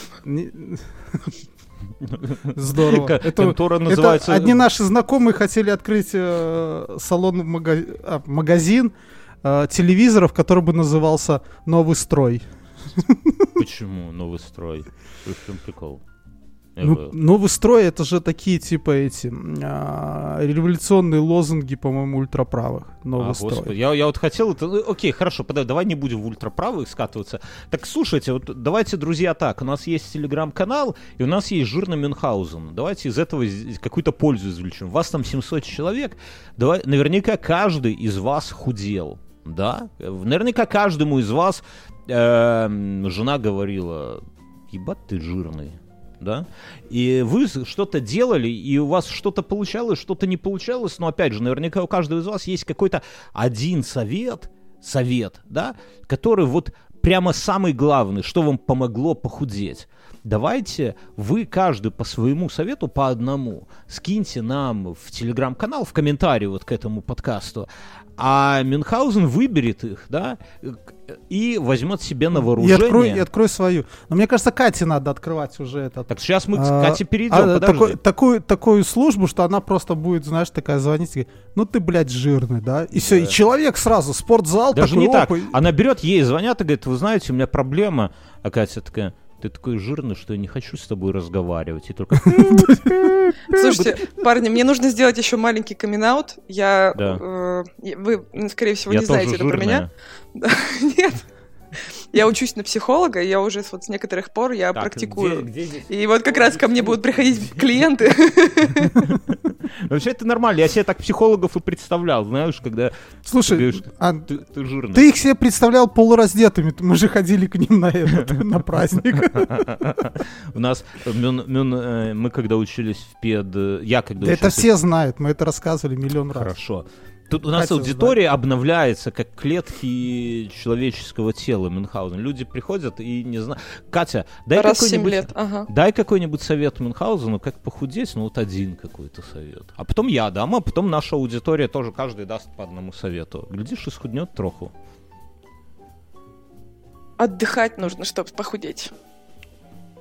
<laughs> Здорово. Это, Контора это называется... одни наши знакомые хотели открыть э, салон, мага- а, магазин э, телевизоров, который бы назывался «Новый строй». Почему новый строй? В чем прикол? Ну, Э, новый строй это же такие типа эти а, революционные лозунги, по-моему, ультраправых. Новый а, строй. господи, я, я вот хотел это... ну, Окей, хорошо, подожди, давай не будем в ультраправых скатываться. Так слушайте, вот давайте, друзья, так, у нас есть телеграм-канал, и у нас есть жирный Мюнхгаузен. Давайте из этого какую-то пользу извлечем. Вас там 700 человек, давай, наверняка каждый из вас худел. Да? Наверняка каждому из вас эм, жена говорила, ебать ты жирный. Да? И вы что-то делали, и у вас что-то получалось, что-то не получалось, но опять же, наверняка у каждого из вас есть какой-то один совет, совет, да, который вот прямо самый главный, что вам помогло похудеть. Давайте вы каждый по своему совету, по одному, скиньте нам в телеграм-канал, в комментарии вот к этому подкасту, а Мюнхгаузен выберет их, да, и возьмет себе на И вооружение. открой, и открой свою. Но мне кажется, Кате надо открывать уже этот. Так сейчас мы к а, Кате перейдем, а, подожди. такой- такую, такую службу, что она просто будет, знаешь, такая звонить и говорить, ну ты, блядь, жирный, да? И все, и человек сразу, спортзал Даже такой, не так. и- Она берет, ей звонят и говорит, вы знаете, у меня проблема. А Катя такая, ты такой жирный, что я не хочу с тобой разговаривать. И только... <laughs> Слушайте, парни, мне нужно сделать еще маленький камин Я, Да. э, вы, скорее всего, Я не знаете это про меня. <laughs> Нет. Я учусь на психолога, и я уже с- вот с некоторых пор я Так, практикую. где- где здесь? И вот как раз ко мне будут приходить клиенты. <laughs> Вообще это нормально, я себе так психологов и представлял, знаешь, когда Слушай, говоришь, а ты, ты жирный. ты их себе представлял полураздетыми. Мы же ходили к ним на этот, на праздник. <laughs> У нас э, мы когда учились в пед... э, Я когда Да это все знают, мы это рассказывали миллион раз. Хорошо. Тут у нас Катя аудитория обновляется, как клетки человеческого тела Мюнхгаузен. Люди приходят и не знаю. Катя, дай Раз в 7 какой-нибудь... лет. Ага. Дай какой-нибудь совет Мюнхгаузену, как похудеть, ну вот один какой-то совет. А потом я дам, а потом наша аудитория тоже, каждый даст по одному совету. Глядишь, исхуднет троху. Отдыхать нужно, чтобы похудеть.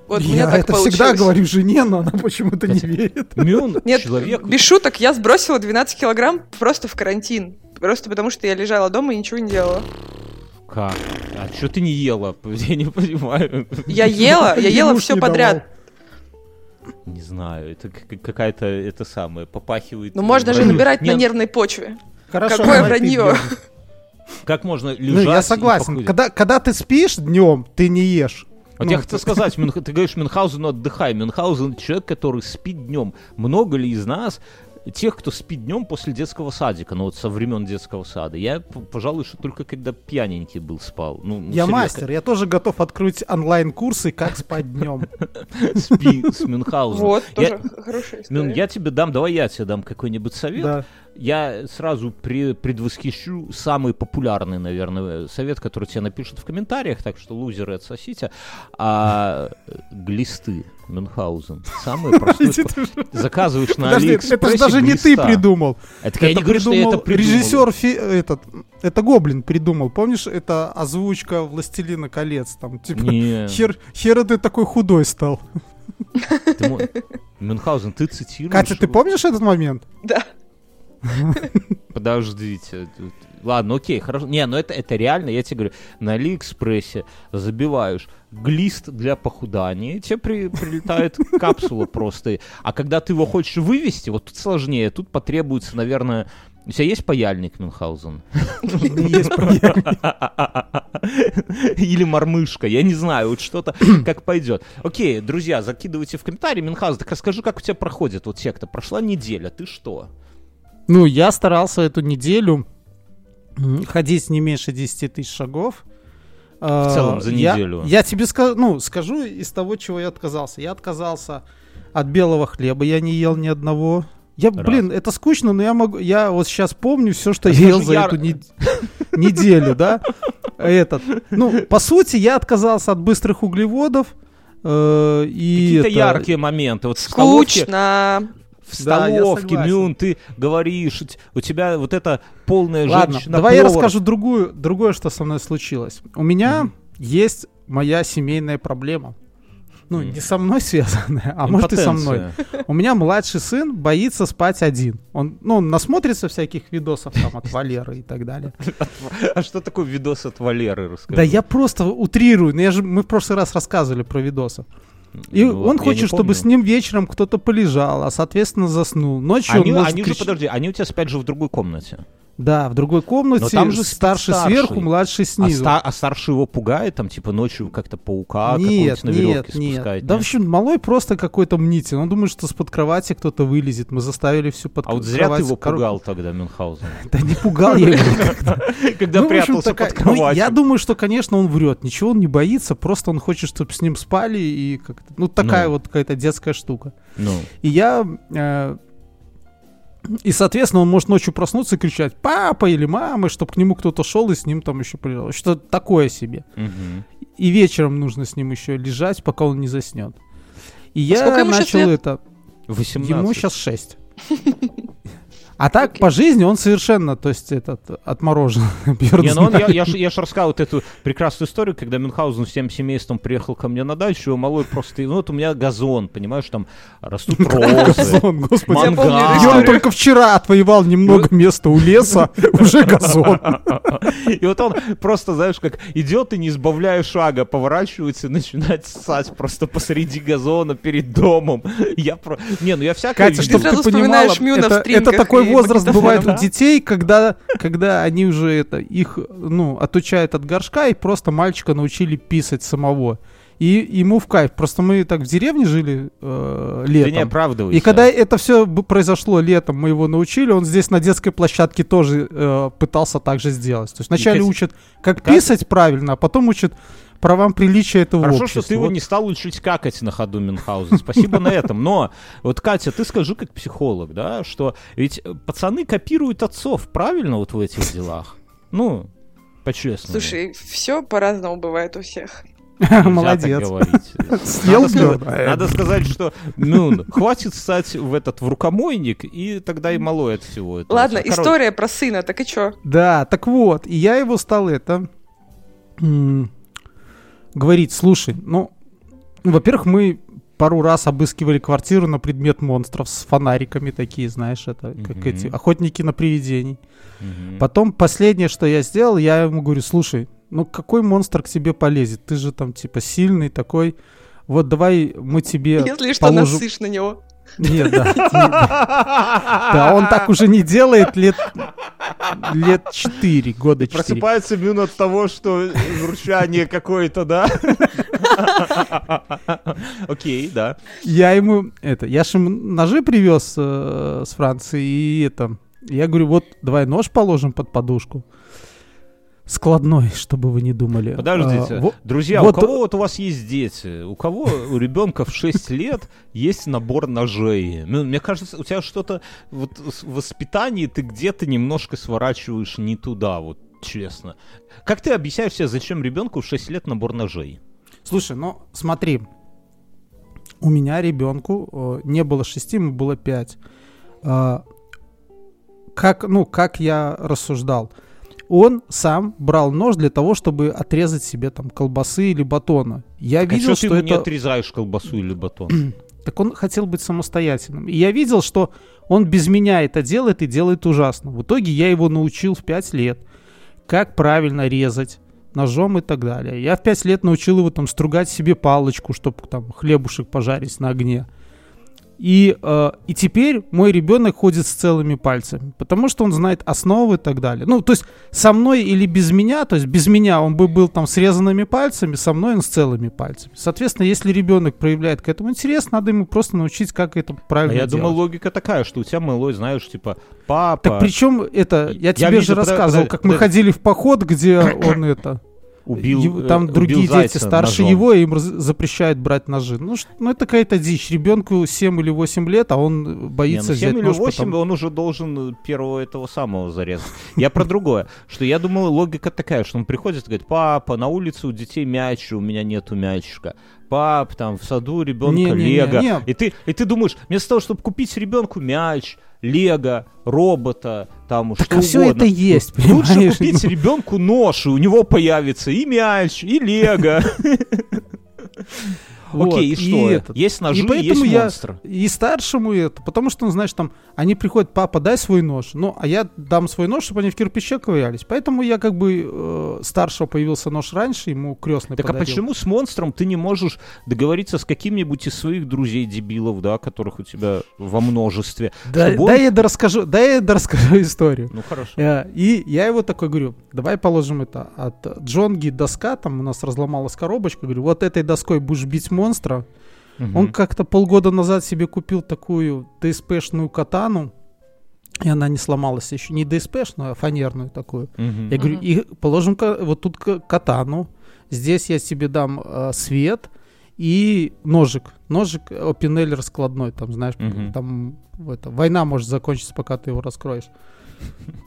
Вот Я так это получилось. всегда говорю жене, но она почему-то не верит. Мюн, Нет, человек... без шуток, я сбросила 12 килограмм просто в карантин. Просто потому, что я лежала дома и ничего не делала. Как? А что ты не ела? <laughs> Я не понимаю. Я ела, <laughs> я ела все подряд. Не знаю, это как- какая-то, это самое, попахивает... Ну, можно же набирать на нервной почве. Хорошо, Какое вранье? Как можно лежать Ну, я согласен. когда ты спишь днем, ты не ешь. Вот Ну, я хотел сказать, <laughs> Мюнх- ты говоришь Мюнхгаузену отдыхай. Мюнхгаузен человек, который спит днем. Много ли из нас тех, кто спит днем после детского садика, ну вот со времен детского сада? Я, пожалуй, что только когда пьяненький был спал. Ну, ну, Я серьезно, мастер, я тоже готов открыть онлайн-курсы, как спать днем. <laughs> Спи с Мюнхгаузеном. Вот, тоже хорошая история. я тебе дам, давай я тебе дам какой-нибудь совет. Я сразу предвосхищу самый популярный, наверное, совет, который тебе напишут в комментариях, так что лузеры отсосите. А глисты Мюнхгаузен. Самый <laughs> простой. Заказываешь на Алиэкспрессе это же даже не ты придумал. Это я не говорю, что это придумал. режиссер, этот, это Гоблин придумал. Помнишь, это озвучка «Властелина колец». Там, типа, хер, хера ты такой худой стал. Мюнхгаузен, ты цитируешь... Катя, ты помнишь этот момент? Да. Подождите. Ладно, окей, хорошо. Не, ну это, это реально, я тебе говорю, на Алиэкспрессе забиваешь глист для похудания, тебе при- прилетает капсула просто. А когда ты его хочешь вывести, вот тут сложнее, тут потребуется, наверное... У тебя есть паяльник, Мюнхгаузен? Есть паяльник. Или мормышка, я не знаю, вот что-то как пойдет. Окей, друзья, закидывайте в комментарии. Мюнхгаузен, так расскажи, как у тебя проходит вот секта. Прошла неделя, ты что? Ну, я старался эту неделю ходить не меньше 10 тысяч шагов. В целом за неделю. Я, тебе скажу, ну, скажу из того, чего я отказался. Я отказался от белого хлеба, я не ел ни одного. Я, Раз. блин, это скучно, но я могу, я вот сейчас помню все, что я ел за яр- эту не- <laughs> неделю, да. Этот, ну, по сути, я отказался от быстрых углеводов. э, и Какие-то это- яркие моменты. Вот Скучно. В Да. Мюн, ты говоришь, у тебя вот эта полная Ладно, женщина. давай я расскажу другую, другое, что со мной случилось. У меня есть моя семейная проблема. Ну, не со мной связанная, а может и со мной. У меня младший сын боится спать один. Он, ну, он насмотрится всяких видосов там от Валеры и так далее. А что такое видос от Валеры, расскажи? Да я просто утрирую. но я же, мы в прошлый раз рассказывали про видосы. И Ну, он хочет, чтобы с ним вечером кто-то полежал, а соответственно заснул. Ночью Они, он может они же, крич- подожди, они у тебя спят же в другой комнате. Да, в другой комнате. Но там же старший, старший. сверху, младший А, снизу. ста- а старший его пугает, там, типа, ночью как-то паука Нет, на веревке нет, нет. спускает? Да, в нет? общем, малой просто какой-то мнитель. Он думает, что с-под кровати кто-то вылезет. Мы заставили всю под А вот зря ты его кор- пугал тогда, Мюнхгаузен. <laughs> Да не пугал я его. <laughs> Когда Ну, прятался под ну, кроватью. Я думаю, что, конечно, он врет. Ничего он не боится. Просто он хочет, чтобы с ним спали. И как-то... Ну, такая Ну. вот какая-то детская штука. Ну, И я... И, соответственно, он может ночью проснуться и кричать «папа» или «мама», чтобы к нему кто-то шел и с ним там еще полежал. Что-то такое себе. мгм. И вечером нужно с ним еще лежать, пока он не заснет. И я ему щас начал это... 18. Ему сейчас 6. А так, по жизни он совершенно, то есть, этот, отморожен. <laughs> Не, ну он, я, я, ж, я ж рассказал вот эту прекрасную историю, когда Мюнхгаузен всем семейством приехал ко мне на дачу, и малой просто, ну вот у меня газон, понимаешь, там растут <laughs> розы, Газон, господи. Бьерн историю. только вчера отвоевал немного места у леса, <laughs> уже газон. И вот он просто, знаешь, как идет и не избавляя шага, поворачивается и начинает ссать просто посреди газона перед домом. Я про... Не, ну я всякое Катя, чтобы ты понимала, это, это такой и возраст бывает у детей, когда, когда они уже это, их, ну, отучают от горшка и просто мальчика научили писать самого. И ему в кайф. Просто мы так в деревне жили э, Ты не летом. оправдывайся. И когда это все произошло летом, мы его научили, он здесь на детской площадке тоже э, пытался так же сделать. То есть вначале учат, как писать правильно, а потом учат правам приличия этого Хорошо, общества. что ты его Вот не стал учить какать на ходу Мюнхгаузен. Спасибо на этом. Но вот, Катя, ты скажи как психолог, да, что ведь э, пацаны копируют отцов, правильно, вот в этих делах? Ну, по-честному. Слушай, все по-разному бывает у всех. Нельзя так Молодец. говорить. Съел Надо сказать-. Надо сказать, что ну, хватит стать в этот в рукомойник, и тогда и мало от всего этого. Ладно, Короче, история про сына, так и чё? Да, так вот, и я его стал это говорить, слушай, ну, ну, во-первых, мы пару раз обыскивали квартиру на предмет монстров с фонариками такие, знаешь, это как Мгм. эти охотники на привидений. мгм. Потом последнее, что я сделал, я ему говорю, слушай, ну какой монстр к тебе полезет? Ты же там типа сильный такой. Вот давай мы тебе Если что, положим... насышь на него. Нет, да. Да, он так уже не делает лет лет 4, года 4. Просыпается Мюн от того, что ручание какое-то, да? Окей, да. Я ему это, я же ему ножи привез э, с Франции и это, я говорю, вот давай нож положим под подушку. Складной, чтобы вы не думали. Подождите, А, друзья, вот- у кого вот у вас есть дети? У кого у ребенка в 6 <laughs> лет есть набор ножей? Ну, Мне кажется, у тебя что-то вот в воспитании ты где-то немножко сворачиваешь не туда, вот честно. Как ты объясняешь себе, зачем ребенку в 6 лет набор ножей? Слушай, ну смотри, у меня ребенку э, не было шести, ему было пять. А, как, ну, как я рассуждал? Он сам брал нож для того, чтобы отрезать себе там колбасы или батона. Я Так а видел, ты что не это... отрезаешь колбасу или батон? <clears throat> Так он хотел быть самостоятельным. И я видел, что он без меня это делает и делает ужасно. В итоге я его научил в 5 лет, как правильно резать ножом и так далее. Я в 5 лет научил его там стругать себе палочку, чтобы там хлебушек пожарить на огне. И, э, и теперь мой ребенок ходит с целыми пальцами, потому что он знает основы и так далее. Ну, то есть со мной или без меня, то есть без меня он бы был там с резанными пальцами, со мной он с целыми пальцами. Соответственно, если ребенок проявляет к этому интерес, надо ему просто научить, как это А правильно я делать. думал, логика такая, что у тебя малой, знаешь, типа, папа Так причем это, я Я тебе вижу, же рассказывал, подо- как мы подожди. ходили в поход, где он это, убил, его- э, там убил другие дети старше ножом. его, и им запрещают брать ножи. Ну, ш- ну это какая-то дичь. Ребенку 7 или 8 лет, а он Не, боится ну 7 взять или нож 8 потом. он уже должен первого этого самого зарезать. Я про другое, что я думал, логика такая, что он приходит и говорит, папа, на улице у детей мяч, у меня нету мячика. Пап, там в саду ребенка лего. не. И ты, и ты думаешь, вместо того, чтобы купить ребенку мяч, лего, робота, там Так что а все угодно. это есть, Лучше понимаешь? купить Ну, ребенку нож, и у него появится и мяч, и лего. <laughs> вот, Окей, и что? этот. Есть ножи, И поэтому есть я-. И старшему это, потому что, ну, знаешь, там, они приходят, папа, дай свой нож. Ну, а я дам свой нож, чтобы они в кирпиче ковырялись. Поэтому я как бы э, старшего появился нож раньше, ему крестный Так а подарил. почему с монстром ты не можешь договориться с каким-нибудь из своих друзей-дебилов, да, которых у тебя во множестве? Да, он- дай я дорасскажу, дай я дорасскажу <laughs> историю. Ну хорошо. Э, И я его такой говорю, давай положим это от Джонги доска, там у нас разломалась коробочка, говорю, вот этой доской будешь бить монстра. Мгм. Он как-то полгода назад себе купил такую ДСПшную катану, и она не сломалась еще, не ДСПшную, а фанерную такую. Мгм. Я говорю, Мгм. и положим вот тут ка- катану, здесь я тебе дам э, свет и ножик. Ножик э, Пинель раскладной, там, знаешь, Мгм. там в это, война может закончиться, пока ты его раскроешь. <laughs>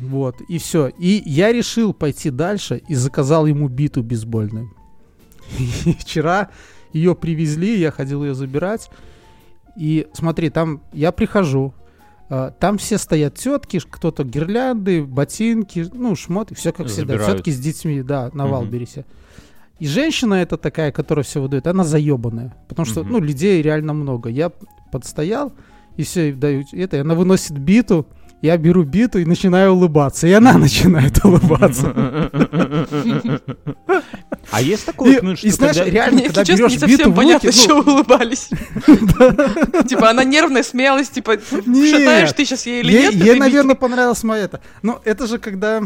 Вот, и все. И я решил пойти дальше и заказал ему биту бейсбольную. И <laughs> вчера ее привезли, я ходил ее забирать. И смотри, там я прихожу, а, там все стоят тетки, кто-то гирлянды, ботинки, ну, шмоты, все как всегда. Забирают. Тетки с детьми, да, на Мгм. Валбересе. И женщина эта такая, которая все выдает, она заебанная. Потому что, Мгм. ну, людей реально много. Я подстоял, и все, даю это, и она выносит биту, я беру биту и начинаю улыбаться. И она <laughs> начинает улыбаться. <laughs> А есть такое, И, ну, и что знаешь, реально, когда если честно, не берешь биту совсем понятно, ну, чего вы улыбались. <laughs> Типа, она нервная, смеялась, типа, шатаешь ты сейчас ей или нет? ей, наверное, понравилось моя это. Но это же когда...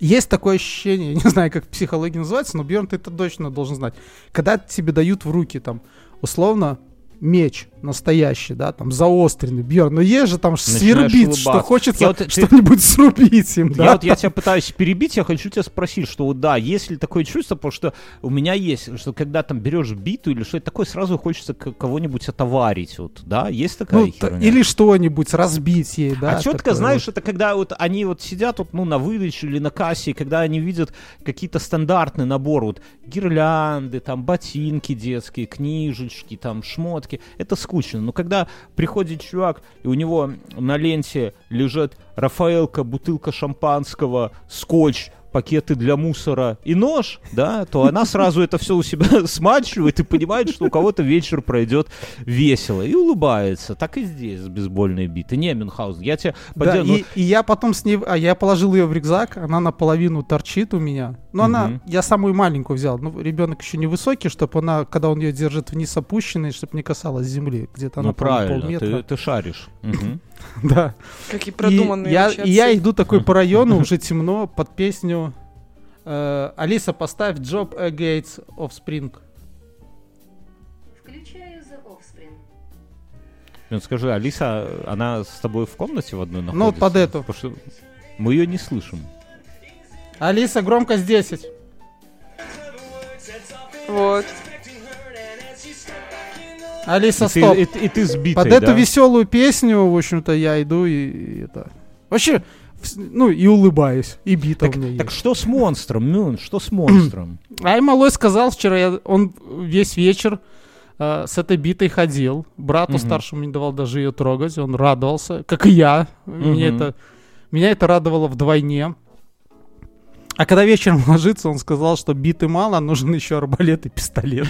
Есть такое ощущение, не знаю, как в психологии называется, но Бьерн, ты это точно должен знать. Когда тебе дают в руки, там, условно, меч настоящий, да, там, заостренный, Бьерн, но есть же там Начинаешь свербит, что улыбаться. хочется Я вот- ты- что-нибудь срубить им, Я да. вот я тебя пытаюсь перебить, я хочу тебя спросить, что вот да, есть ли такое чувство, потому что у меня есть, что когда там берешь биту или что-то такое, сразу хочется кого-нибудь отоварить, вот, да, есть такая Ну, херня? или что-нибудь разбить ей, да. а четко, такое знаешь, вот. это когда вот они вот сидят вот, ну, на выдаче или на кассе, и когда они видят какие-то стандартный набор, вот, гирлянды, там, ботинки детские, книжечки, там, шмотки, это скучно. Но когда приходит чувак, и у него на ленте лежит Рафаэлка, бутылка шампанского, скотч, пакеты для мусора и нож, да, то она сразу это все у себя <laughs> смачивает и понимает, что у кого-то вечер пройдет весело и улыбается. Так и здесь с бейсбольной битой. Не, Мюнхгаузен, я тебе Да, и, и я потом с ней, а я положил ее в рюкзак, она наполовину торчит у меня. Но она, я самую маленькую взял. Ну, ребенок еще невысокий, чтобы она, когда он ее держит вниз опущенной, чтобы не касалась земли, где-то Ну она по-моему, правильно, полметра. ты, ты шаришь. <laughs> Да. Какие И продуманные я, и я иду такой по району, <laughs> уже темно, под песню э, Алиса, поставь Job a Gates of Spring. Включаю The Offspring. Ну, скажи, Алиса, она с тобой в комнате в одной находится? Ну, вот под эту. Потому что мы ее не слышим. Алиса, громкость 10. Вот. Алиса, и, стоп. Ты, и, и ты сбитый, Под да? эту веселую песню, в общем-то, я иду и, и это... Вообще, ну, и улыбаюсь, и бита Так, у меня так есть. что с монстром, Мюн, что с монстром? <clears throat> Ай, малой сказал вчера, я- он весь вечер э, с этой битой ходил. Брату Мгм. старшему не давал даже ее трогать, он радовался, как и я. Меня, Мгм. это, меня это радовало вдвойне. А когда вечером ложится, он сказал, что биты мало, нужен еще арбалет и пистолет.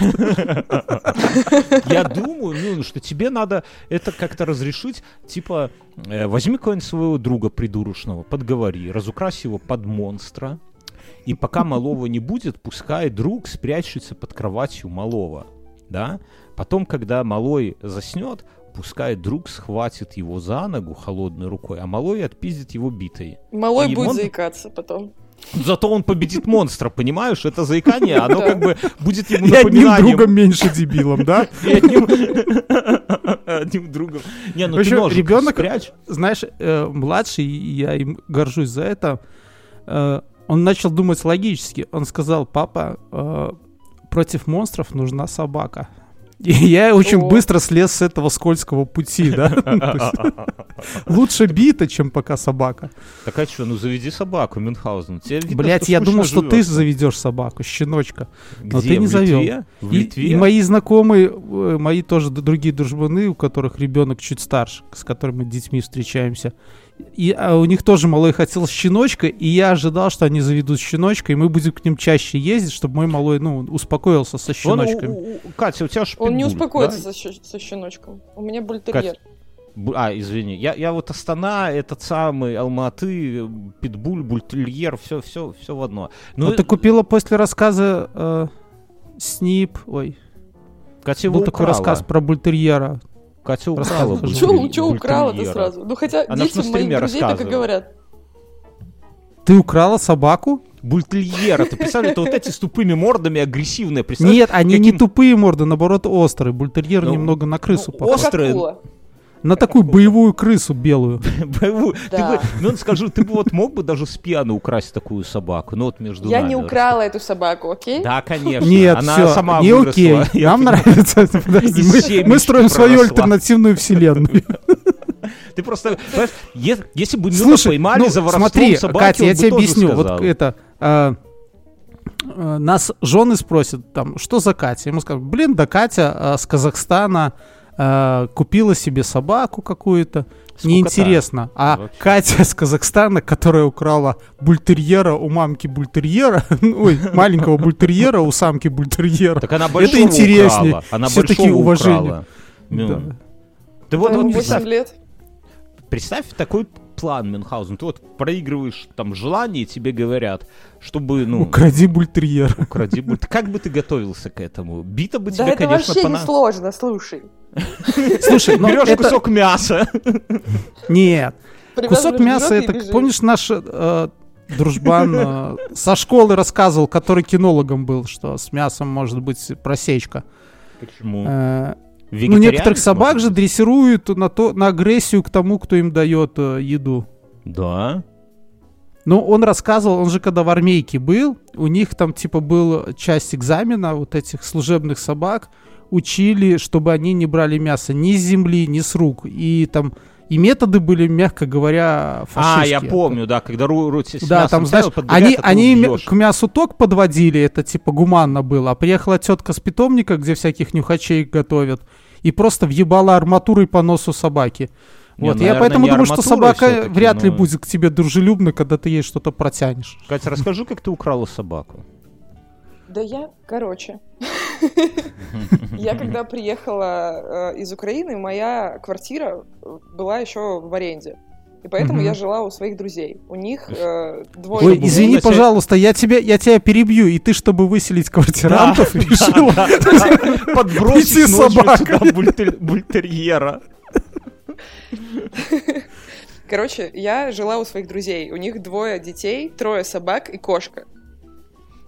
Я думаю, Мюн, что тебе надо это как-то разрешить. Типа, э, возьми какого-нибудь своего друга придурочного, подговори, разукрась его под монстра. И пока малого не будет, пускай друг спрячется под кроватью малого. Да? Потом, когда малой заснет, пускай друг схватит его за ногу холодной рукой, а малой отпиздит его битой. Малой И будет он- заикаться потом. Зато он победит монстра, понимаешь? Это заикание, оно как бы будет ему И одним напоминанием. другом меньше дебилом, да? <laughs> И одним, <laughs> одним другом. Не, ну ты ножик ребенок- спрячь. знаешь, э, младший, я им горжусь за это, э, он начал думать логически. Он сказал, папа, э, против монстров нужна собака. И я очень быстро слез с этого скользкого пути, да? <laughs> Есть <laughs> Лучше бита, чем пока собака. Так а что, ну заведи собаку, Мюнхгаузен. Блять, я думал, что ты заведешь собаку, щеночка. но ты не завел. В И, Литве? и мои знакомые, э, мои тоже другие дружбаны, у которых ребенок чуть старше, с которыми детьми встречаемся. И а, у них тоже малой хотел щеночка, и я ожидал, что они заведут щеночка, и мы будем к ним чаще ездить, чтобы мой малой, ну, успокоился со щеночками. у- у- Катя, у тебя ж Он не успокоится да? со, со щеночком. У меня бультерьер. Бу- А, извини. Я, я вот Астана, этот самый, Алматы, э, Питбуль, Бультельер, все, все, все в одно. Ну, Вот ты купила после рассказа э, Снип, ой, Катя был такой украла. рассказ про бультерьера. Катя украла. Че, украла-то бультельера. сразу? Ну хотя Она на моих друзей так и говорят. Ты украла собаку? Бультельера. Ты представляешь, это вот эти с тупыми мордами агрессивные. представляешь? Нет, они не каким- тупые морды, наоборот, острые. Бультерьер Ну, немного на крысу ну, похож. Острые. На такую боевую крысу белую. <laughs> Боевую. Ты Да. бы, ну скажи, ты бы вот мог бы даже с пьяну украсть такую собаку? Ну вот между Я нами. не украла эту собаку, окей? Да, конечно. Нет, Она все, сама не выросла. окей. Я Нам понимаю. нравится. Мы- строим свою альтернативную вселенную. <laughs> Ты просто, понимаешь, е- если бы Мюна Слушай, поймали ну, за воровством смотри, собаки, Катя, я тебе объясню. сказал. Вот это... а, Нас жены спросят, там, что за Катя? Ему скажут, блин, да Катя а, с Казахстана а, купила себе собаку какую-то. Неинтересно. А Вообще. Катя с Казахстана, которая украла бультерьера у мамки бультерьера, <laughs> ой, маленького бультерьера у самки бультерьера. Так она большого интереснее. украла. Она большого уважение. украла. Мюн. Да. Ты вот, вот 8 представь, лет. представь такой план, Мюнхгаузен? Ты вот проигрываешь там желание, и тебе говорят, чтобы, ну, Укради бультерьер. укради бульт. Как бы ты готовился к этому? Бита бы Да тебе, это конечно, вообще не пона- сложно, слушай. Слушай, ну Берешь кусок мяса. Нет, кусок мяса, это, помнишь, наш э, дружбан э, со школы рассказывал, который кинологом был, что с мясом может быть просечка. Почему? Ну, некоторых собак может же дрессируют на, то, на агрессию к тому, кто им дает э, еду. Да. Ну, он рассказывал, он же когда в армейке был, у них там типа был часть экзамена вот этих служебных собак, учили, чтобы они не брали мясо ни с земли, ни с рук. И там и методы были, мягко говоря, А, фашистские. я помню, да, когда ру, ру- с Да, там, знаешь, они, а они к мясу ток подводили, это типа гуманно было. А приехала тетка с питомника, где всяких нюхачей готовят, и просто въебала арматурой по носу собаки. Не, Вот, я наверное, поэтому не думаю, что собака вряд ли но- будет к тебе дружелюбна, когда ты ей что-то протянешь. Катя, расскажи, как ты украла собаку. Да я, короче. <laughs> Я когда <laughs> приехала э, из Украины, моя квартира э, была еще в аренде. И поэтому Мгм. я жила у своих друзей. У них э, двое Ой, извини, себе- пожалуйста, я тебя, я тебя перебью, и ты, чтобы выселить квартирантов, <laughs> решила... Подбросить собака. бультерьера. Короче, я жила у своих друзей. У них двое детей, трое собак и кошка.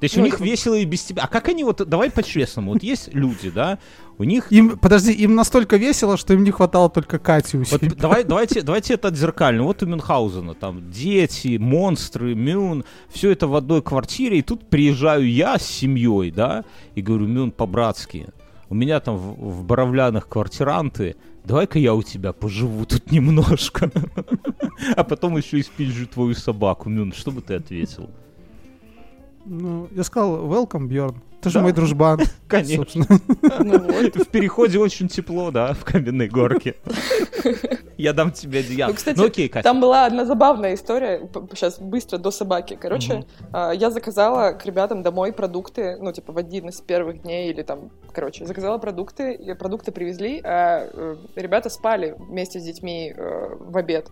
То есть у Ну, них это- весело и без тебя. А как они вот, давай по-честному, вот есть люди, да, у них Им, подожди, им настолько весело, что им не хватало только Кати у Вот давай, <laughs> давайте, давайте это отзеркально. Вот у Мюнхгаузена там дети, монстры, Мюн, все это в одной квартире, и тут приезжаю я с семьей, да, и говорю, Мюн, по-братски, у меня там в, в Боровлянах квартиранты, давай-ка я у тебя поживу тут немножко. <laughs> А потом еще и спизжу твою собаку. Мюн, что бы ты ответил? Ну, я сказал, welcome, Бьорн. Ты же Да. мой дружбан. <laughs> Конечно. Ну вот. В переходе очень тепло, да, в каменной горке. <laughs> Я дам тебе одеяло. Ну, кстати, Ну окей, Катя. Там была одна забавная история, сейчас быстро до собаки. Короче, а, я заказала к ребятам домой продукты, ну, типа, в один из первых дней или там, короче, заказала продукты, и продукты привезли, а э, ребята спали вместе с детьми э, в обед.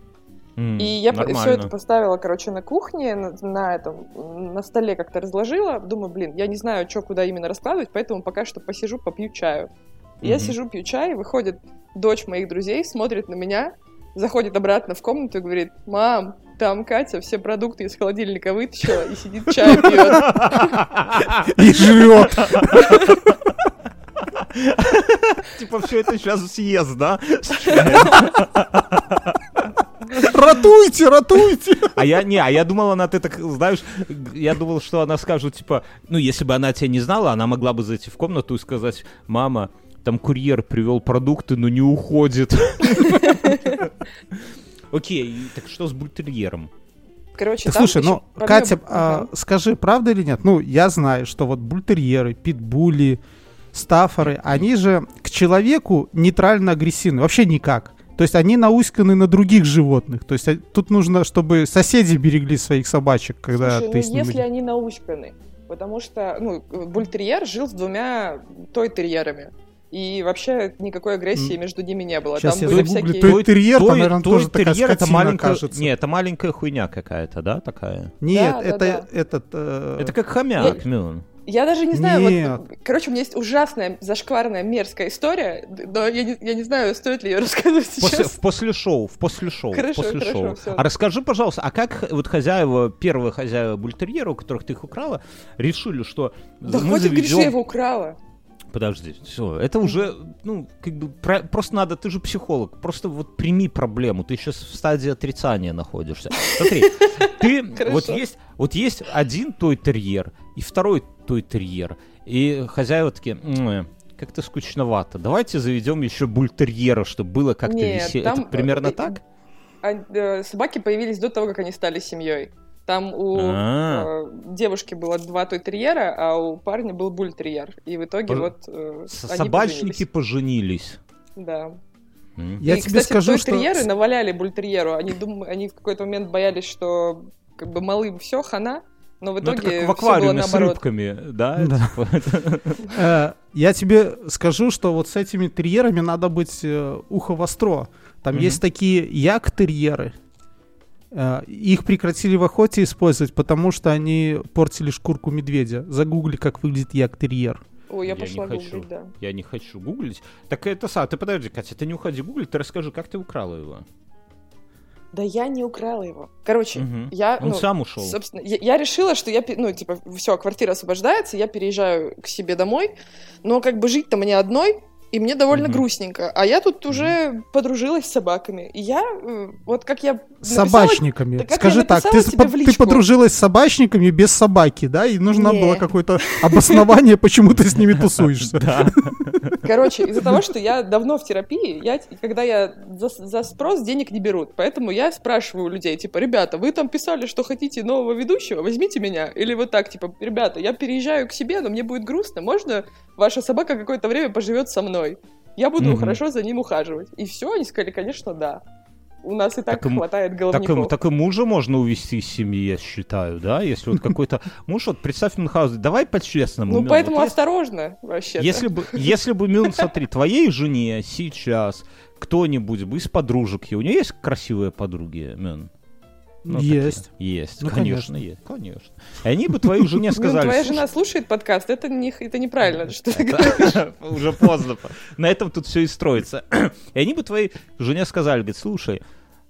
И я все нормально. это поставила, короче, на кухне, на, на этом, на столе как-то разложила. Думаю, блин, я не знаю, что куда именно раскладывать, поэтому пока что посижу, попью чаю. И Я сижу, пью чай, выходит дочь моих друзей, смотрит на меня, заходит обратно в комнату и говорит, мам, там Катя все продукты из холодильника вытащила и сидит чай пьет. И жрет. Типа все это сейчас съест, да? <laughs> <laughs> Ратуйте, ратуйте. А я не, а я думал, она ты так, знаешь, я думал, что она скажет, типа, ну, если бы она тебя не знала, она могла бы зайти в комнату и сказать, мама, там курьер привел продукты, но не уходит. <laughs> Окей, так что с бультерьером? Короче, Так слушай, ну, Катя, а, скажи, правда или нет? Ну, я знаю, что вот бультерьеры, питбули, стаффоры, они же к человеку нейтрально агрессивны, вообще никак. То есть они науськаны на других животных. То есть а, тут нужно, чтобы соседи берегли своих собачек, когда Слушай, ты ну с ними... если они науськаны, потому что, ну, бультерьер жил с двумя той-терьерами. И вообще никакой агрессии между ними не было. Щас Там я были загуглю. всякие... Той- терьер, там, той- наверное, той тоже такая терьер это скотина, маленькая, кажется. не, это маленькая хуйня какая-то, да, такая? Нет, Да, да, это да. этот... э, Это как хомяк, Мюн. Я даже не знаю, Нет. вот, короче, у меня есть ужасная, зашкварная, мерзкая история, но я не, я не знаю, стоит ли ее рассказывать После, сейчас. в после шоу, в после шоу, в Хорошо, после хорошо, шоу. всё. А расскажи, пожалуйста, а как вот хозяева, первые хозяева бультерьера, у которых ты их украла, решили, что Да мы я заведем... его украла. Подожди, все, это уже, ну, как бы, про- просто надо, ты же психолог, просто вот прими проблему, ты сейчас в стадии отрицания находишься. Смотри, ты, <laughs> вот есть, вот есть один той терьер и второй той терьер, и хозяева такие, «М, как-то скучновато, давайте заведем еще бультерьера, чтобы было как-то веселее. Это примерно э, так? А, э, собаки появились до того, как они стали семьей. Там у А. э, девушки было два той-терьера, а у парня был буль-терьер. И в итоге Пож- вот э, Собачники поженились. поженились. Да. Я и, тебе кстати, скажу, что... наваляли буль-терьеру. Они, дум... они в какой-то момент боялись, что как бы малым все, хана, но в Ну, это итоге как в аквариуме с рыбками, да? Да. Типа, Э, Я тебе скажу, что вот с этими терьерами надо быть э, ухо востро. Там есть такие як-терьеры, Их прекратили в охоте использовать, потому что они портили шкурку медведя. Загугли, как выглядит як-терьер. Ой, я Я пошла не хочу. гуглить, да. Я не хочу гуглить. Так это сам, ты подожди, Катя, ты не уходи гуглить, ты расскажи, как ты украла его. Да я не украла его. Короче, Мгм. я... Он ну, сам ушел. Собственно, я, я решила, что я, ну, типа, все, квартира освобождается, я переезжаю к себе домой, но как бы жить-то мне одной, и мне довольно Мгм. грустненько. А я тут уже подружилась с собаками. И я, э, вот как я С написала- собачниками. Да как Скажи я так, ты, в ты подружилась с собачниками без собаки, да? И нужно Не. было какое-то обоснование, <laughs> почему ты с ними <laughs> тусуешься. Да. Короче, из-за того, что я давно в терапии, я, когда я за, за спрос денег не берут. Поэтому я спрашиваю людей, типа, ребята, вы там писали, что хотите нового ведущего, возьмите меня. Или вот так, типа, ребята, я переезжаю к себе, но мне будет грустно, можно ваша собака какое-то время поживет со мной? Я буду Мгм. хорошо за ним ухаживать. И все, они сказали, конечно, да. У нас и так, Так хватает Так, головников. так и мужа можно увести из семьи, я считаю, да? Если вот какой-то <laughs> муж, вот представь Мюнхгаузен, давай по-честному. Ну, Мюн, поэтому вот если- осторожно, вообще Если бы, если бы, Мюн, смотри, твоей жене сейчас кто-нибудь бы из подружек, ее- у нее есть красивые подруги, Мюн? Ну, Есть. такие. Есть, Ну, конечно, есть, конечно. И они бы твоей жене сказали... твоя «Слушай, жена слушает подкаст, это, не, это неправильно, что ты говоришь. <laughs> Уже поздно. На этом тут все и строится. <clears throat> И они бы твоей жене сказали, говорит, слушай,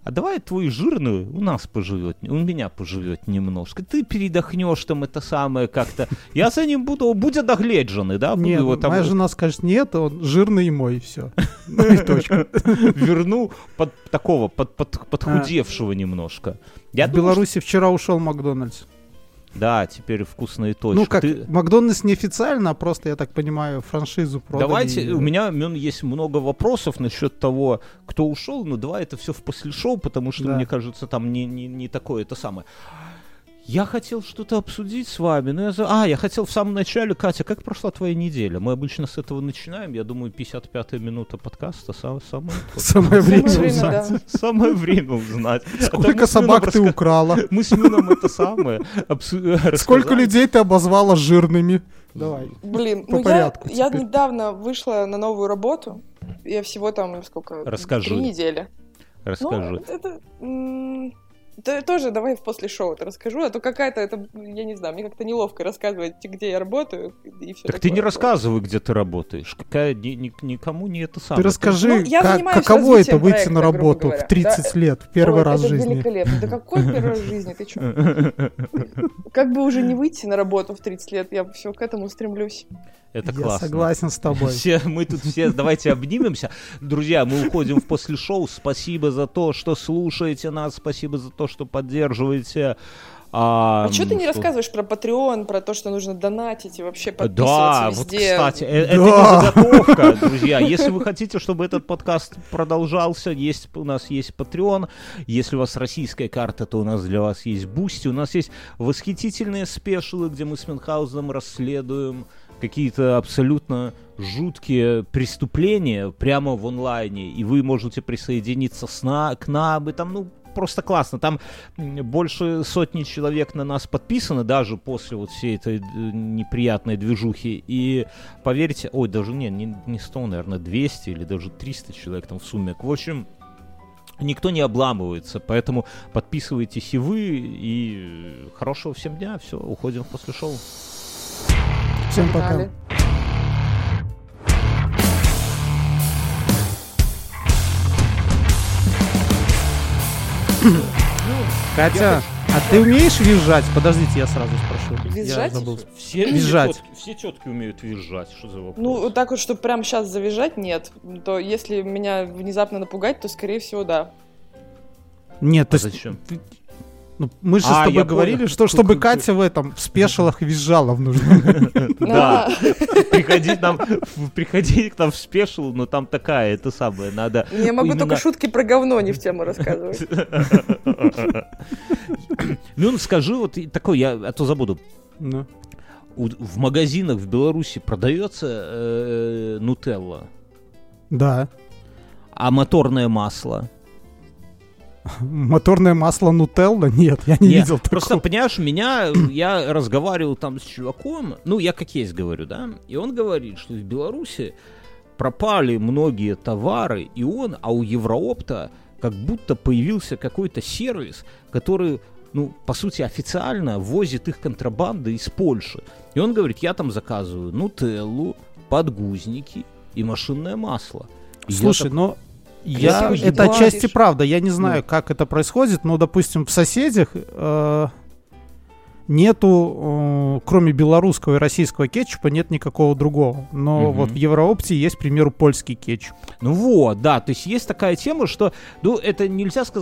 а давай твой жирный у нас поживет, у меня поживет немножко. Ты передохнешь там это самое как-то. Я за ним буду, будет догледженный, да? буду Нет, его там моя жена скажет, нет, он жирный и мой, все. <laughs> Ну и точка. верну под такого, под, под- подхудевшего немножко. Я В Беларуси вчера ушел Макдональдс. Да, теперь вкусные точки. Ну, как, Ты- Макдональдс неофициально, а просто, я так понимаю, франшизу продали. Давайте, у меня есть много вопросов насчет того, кто ушел, но давай это все в после шоу, потому что, Да. мне кажется, там не, не, не такое это самое. Я хотел что-то обсудить с вами, но я... за- А, я хотел в самом начале, Катя, как прошла твоя неделя? Мы обычно с этого начинаем, я думаю, 55-я минута подкаста, сам, самое. <laughs> Самое время узнать. да. <laughs> самое время узнать. А Сколько собак ты украла? <laughs> Мы с Мюном это самое обсу- Сколько людей ты обозвала жирными? Давай. Блин, По ну я, порядку я недавно вышла на новую работу. Я всего там сколько? Расскажи. Три недели. Расскажи. Ну, это, это тоже давай после шоу это расскажу, а то какая-то это, я не знаю, мне как-то неловко рассказывать, где я работаю и все. Так ты не рассказывай, где ты работаешь. Какая ни- ни- никому не это самое. Ты расскажи, Ну, я как- каково это выйти проекта, на работу говоря. в 30 Да. лет, в первый Ой, раз в это жизни? великолепно. Да какой первый раз в жизни, ты что? Как бы уже не выйти на работу в 30 лет, я все к этому стремлюсь. Это Я классно. согласен с тобой. Все, мы тут все, давайте обнимемся. Друзья, мы уходим в после шоу. Спасибо за то, что слушаете нас. Спасибо за то, что поддерживаете. А, А что ты не рассказываешь про Patreon, про то, что нужно донатить и вообще Да, подписываться вот, везде? кстати, э- это Да. не заготовка, друзья. Если вы хотите, чтобы этот подкаст продолжался, есть, у нас есть Patreon. Если у вас российская карта, то у нас для вас есть Boosty. У нас есть восхитительные special ы, где мы с Мюнхгаузеном расследуем какие-то абсолютно жуткие преступления прямо в онлайне, и вы можете присоединиться с на- к нам, и там, ну, просто классно. Там больше сотни человек на нас подписано, даже после вот всей этой э, неприятной движухи. И поверьте, ой, даже не, не, не 100, наверное, 200 или даже 300 человек там в сумме. В общем, никто не обламывается, поэтому подписывайтесь и вы, и хорошего всем дня. Все, уходим после шоу. Всем пока. <laughs> Катя, а ты умеешь визжать? Подождите, я сразу спрошу. Я Визжать? забыл. Все, Визжать. тетки- все тетки умеют визжать. Что за вопрос? Ну, так вот, чтобы прямо сейчас завизжать, нет. То если меня внезапно напугать, то, скорее всего, да. Нет, то А есть, зачем? Ну, мы же А, с тобой я говорили, понял. что чтобы Катя в этом, в спешилах визжала в нужном. <laughs> Да. Приходить нам, приходить к нам в спешл, но там такая, это самое, надо... Я могу только шутки про говно не в тему рассказывать. Мюн, <laughs> скажи вот такой, я, а то забуду. Ну. В магазинах в Беларуси продается э, нутелла, Да. а моторное масло? Моторное масло Нутелла? Нет, я не Не, видел Просто, такого. понимаешь, меня, я разговаривал там с чуваком, ну, я как есть говорю, да, и он говорит, что в Беларуси пропали многие товары, и он, а у Евроопта как будто появился какой-то сервис, который ну, по сути, официально возит их контрабанды из Польши. И он говорит, я там заказываю нутеллу, подгузники и машинное масло. И Слушай, так- но Я я, это отчасти правда. Я не знаю, Ну. как это происходит, но, допустим, в соседях э, нету, э, кроме белорусского и российского кетчупа, нет никакого другого. Но Мгм. вот в Евроопте есть, к примеру, польский кетчуп. Ну вот, да, то есть есть такая тема, что, ну, это нельзя сказать,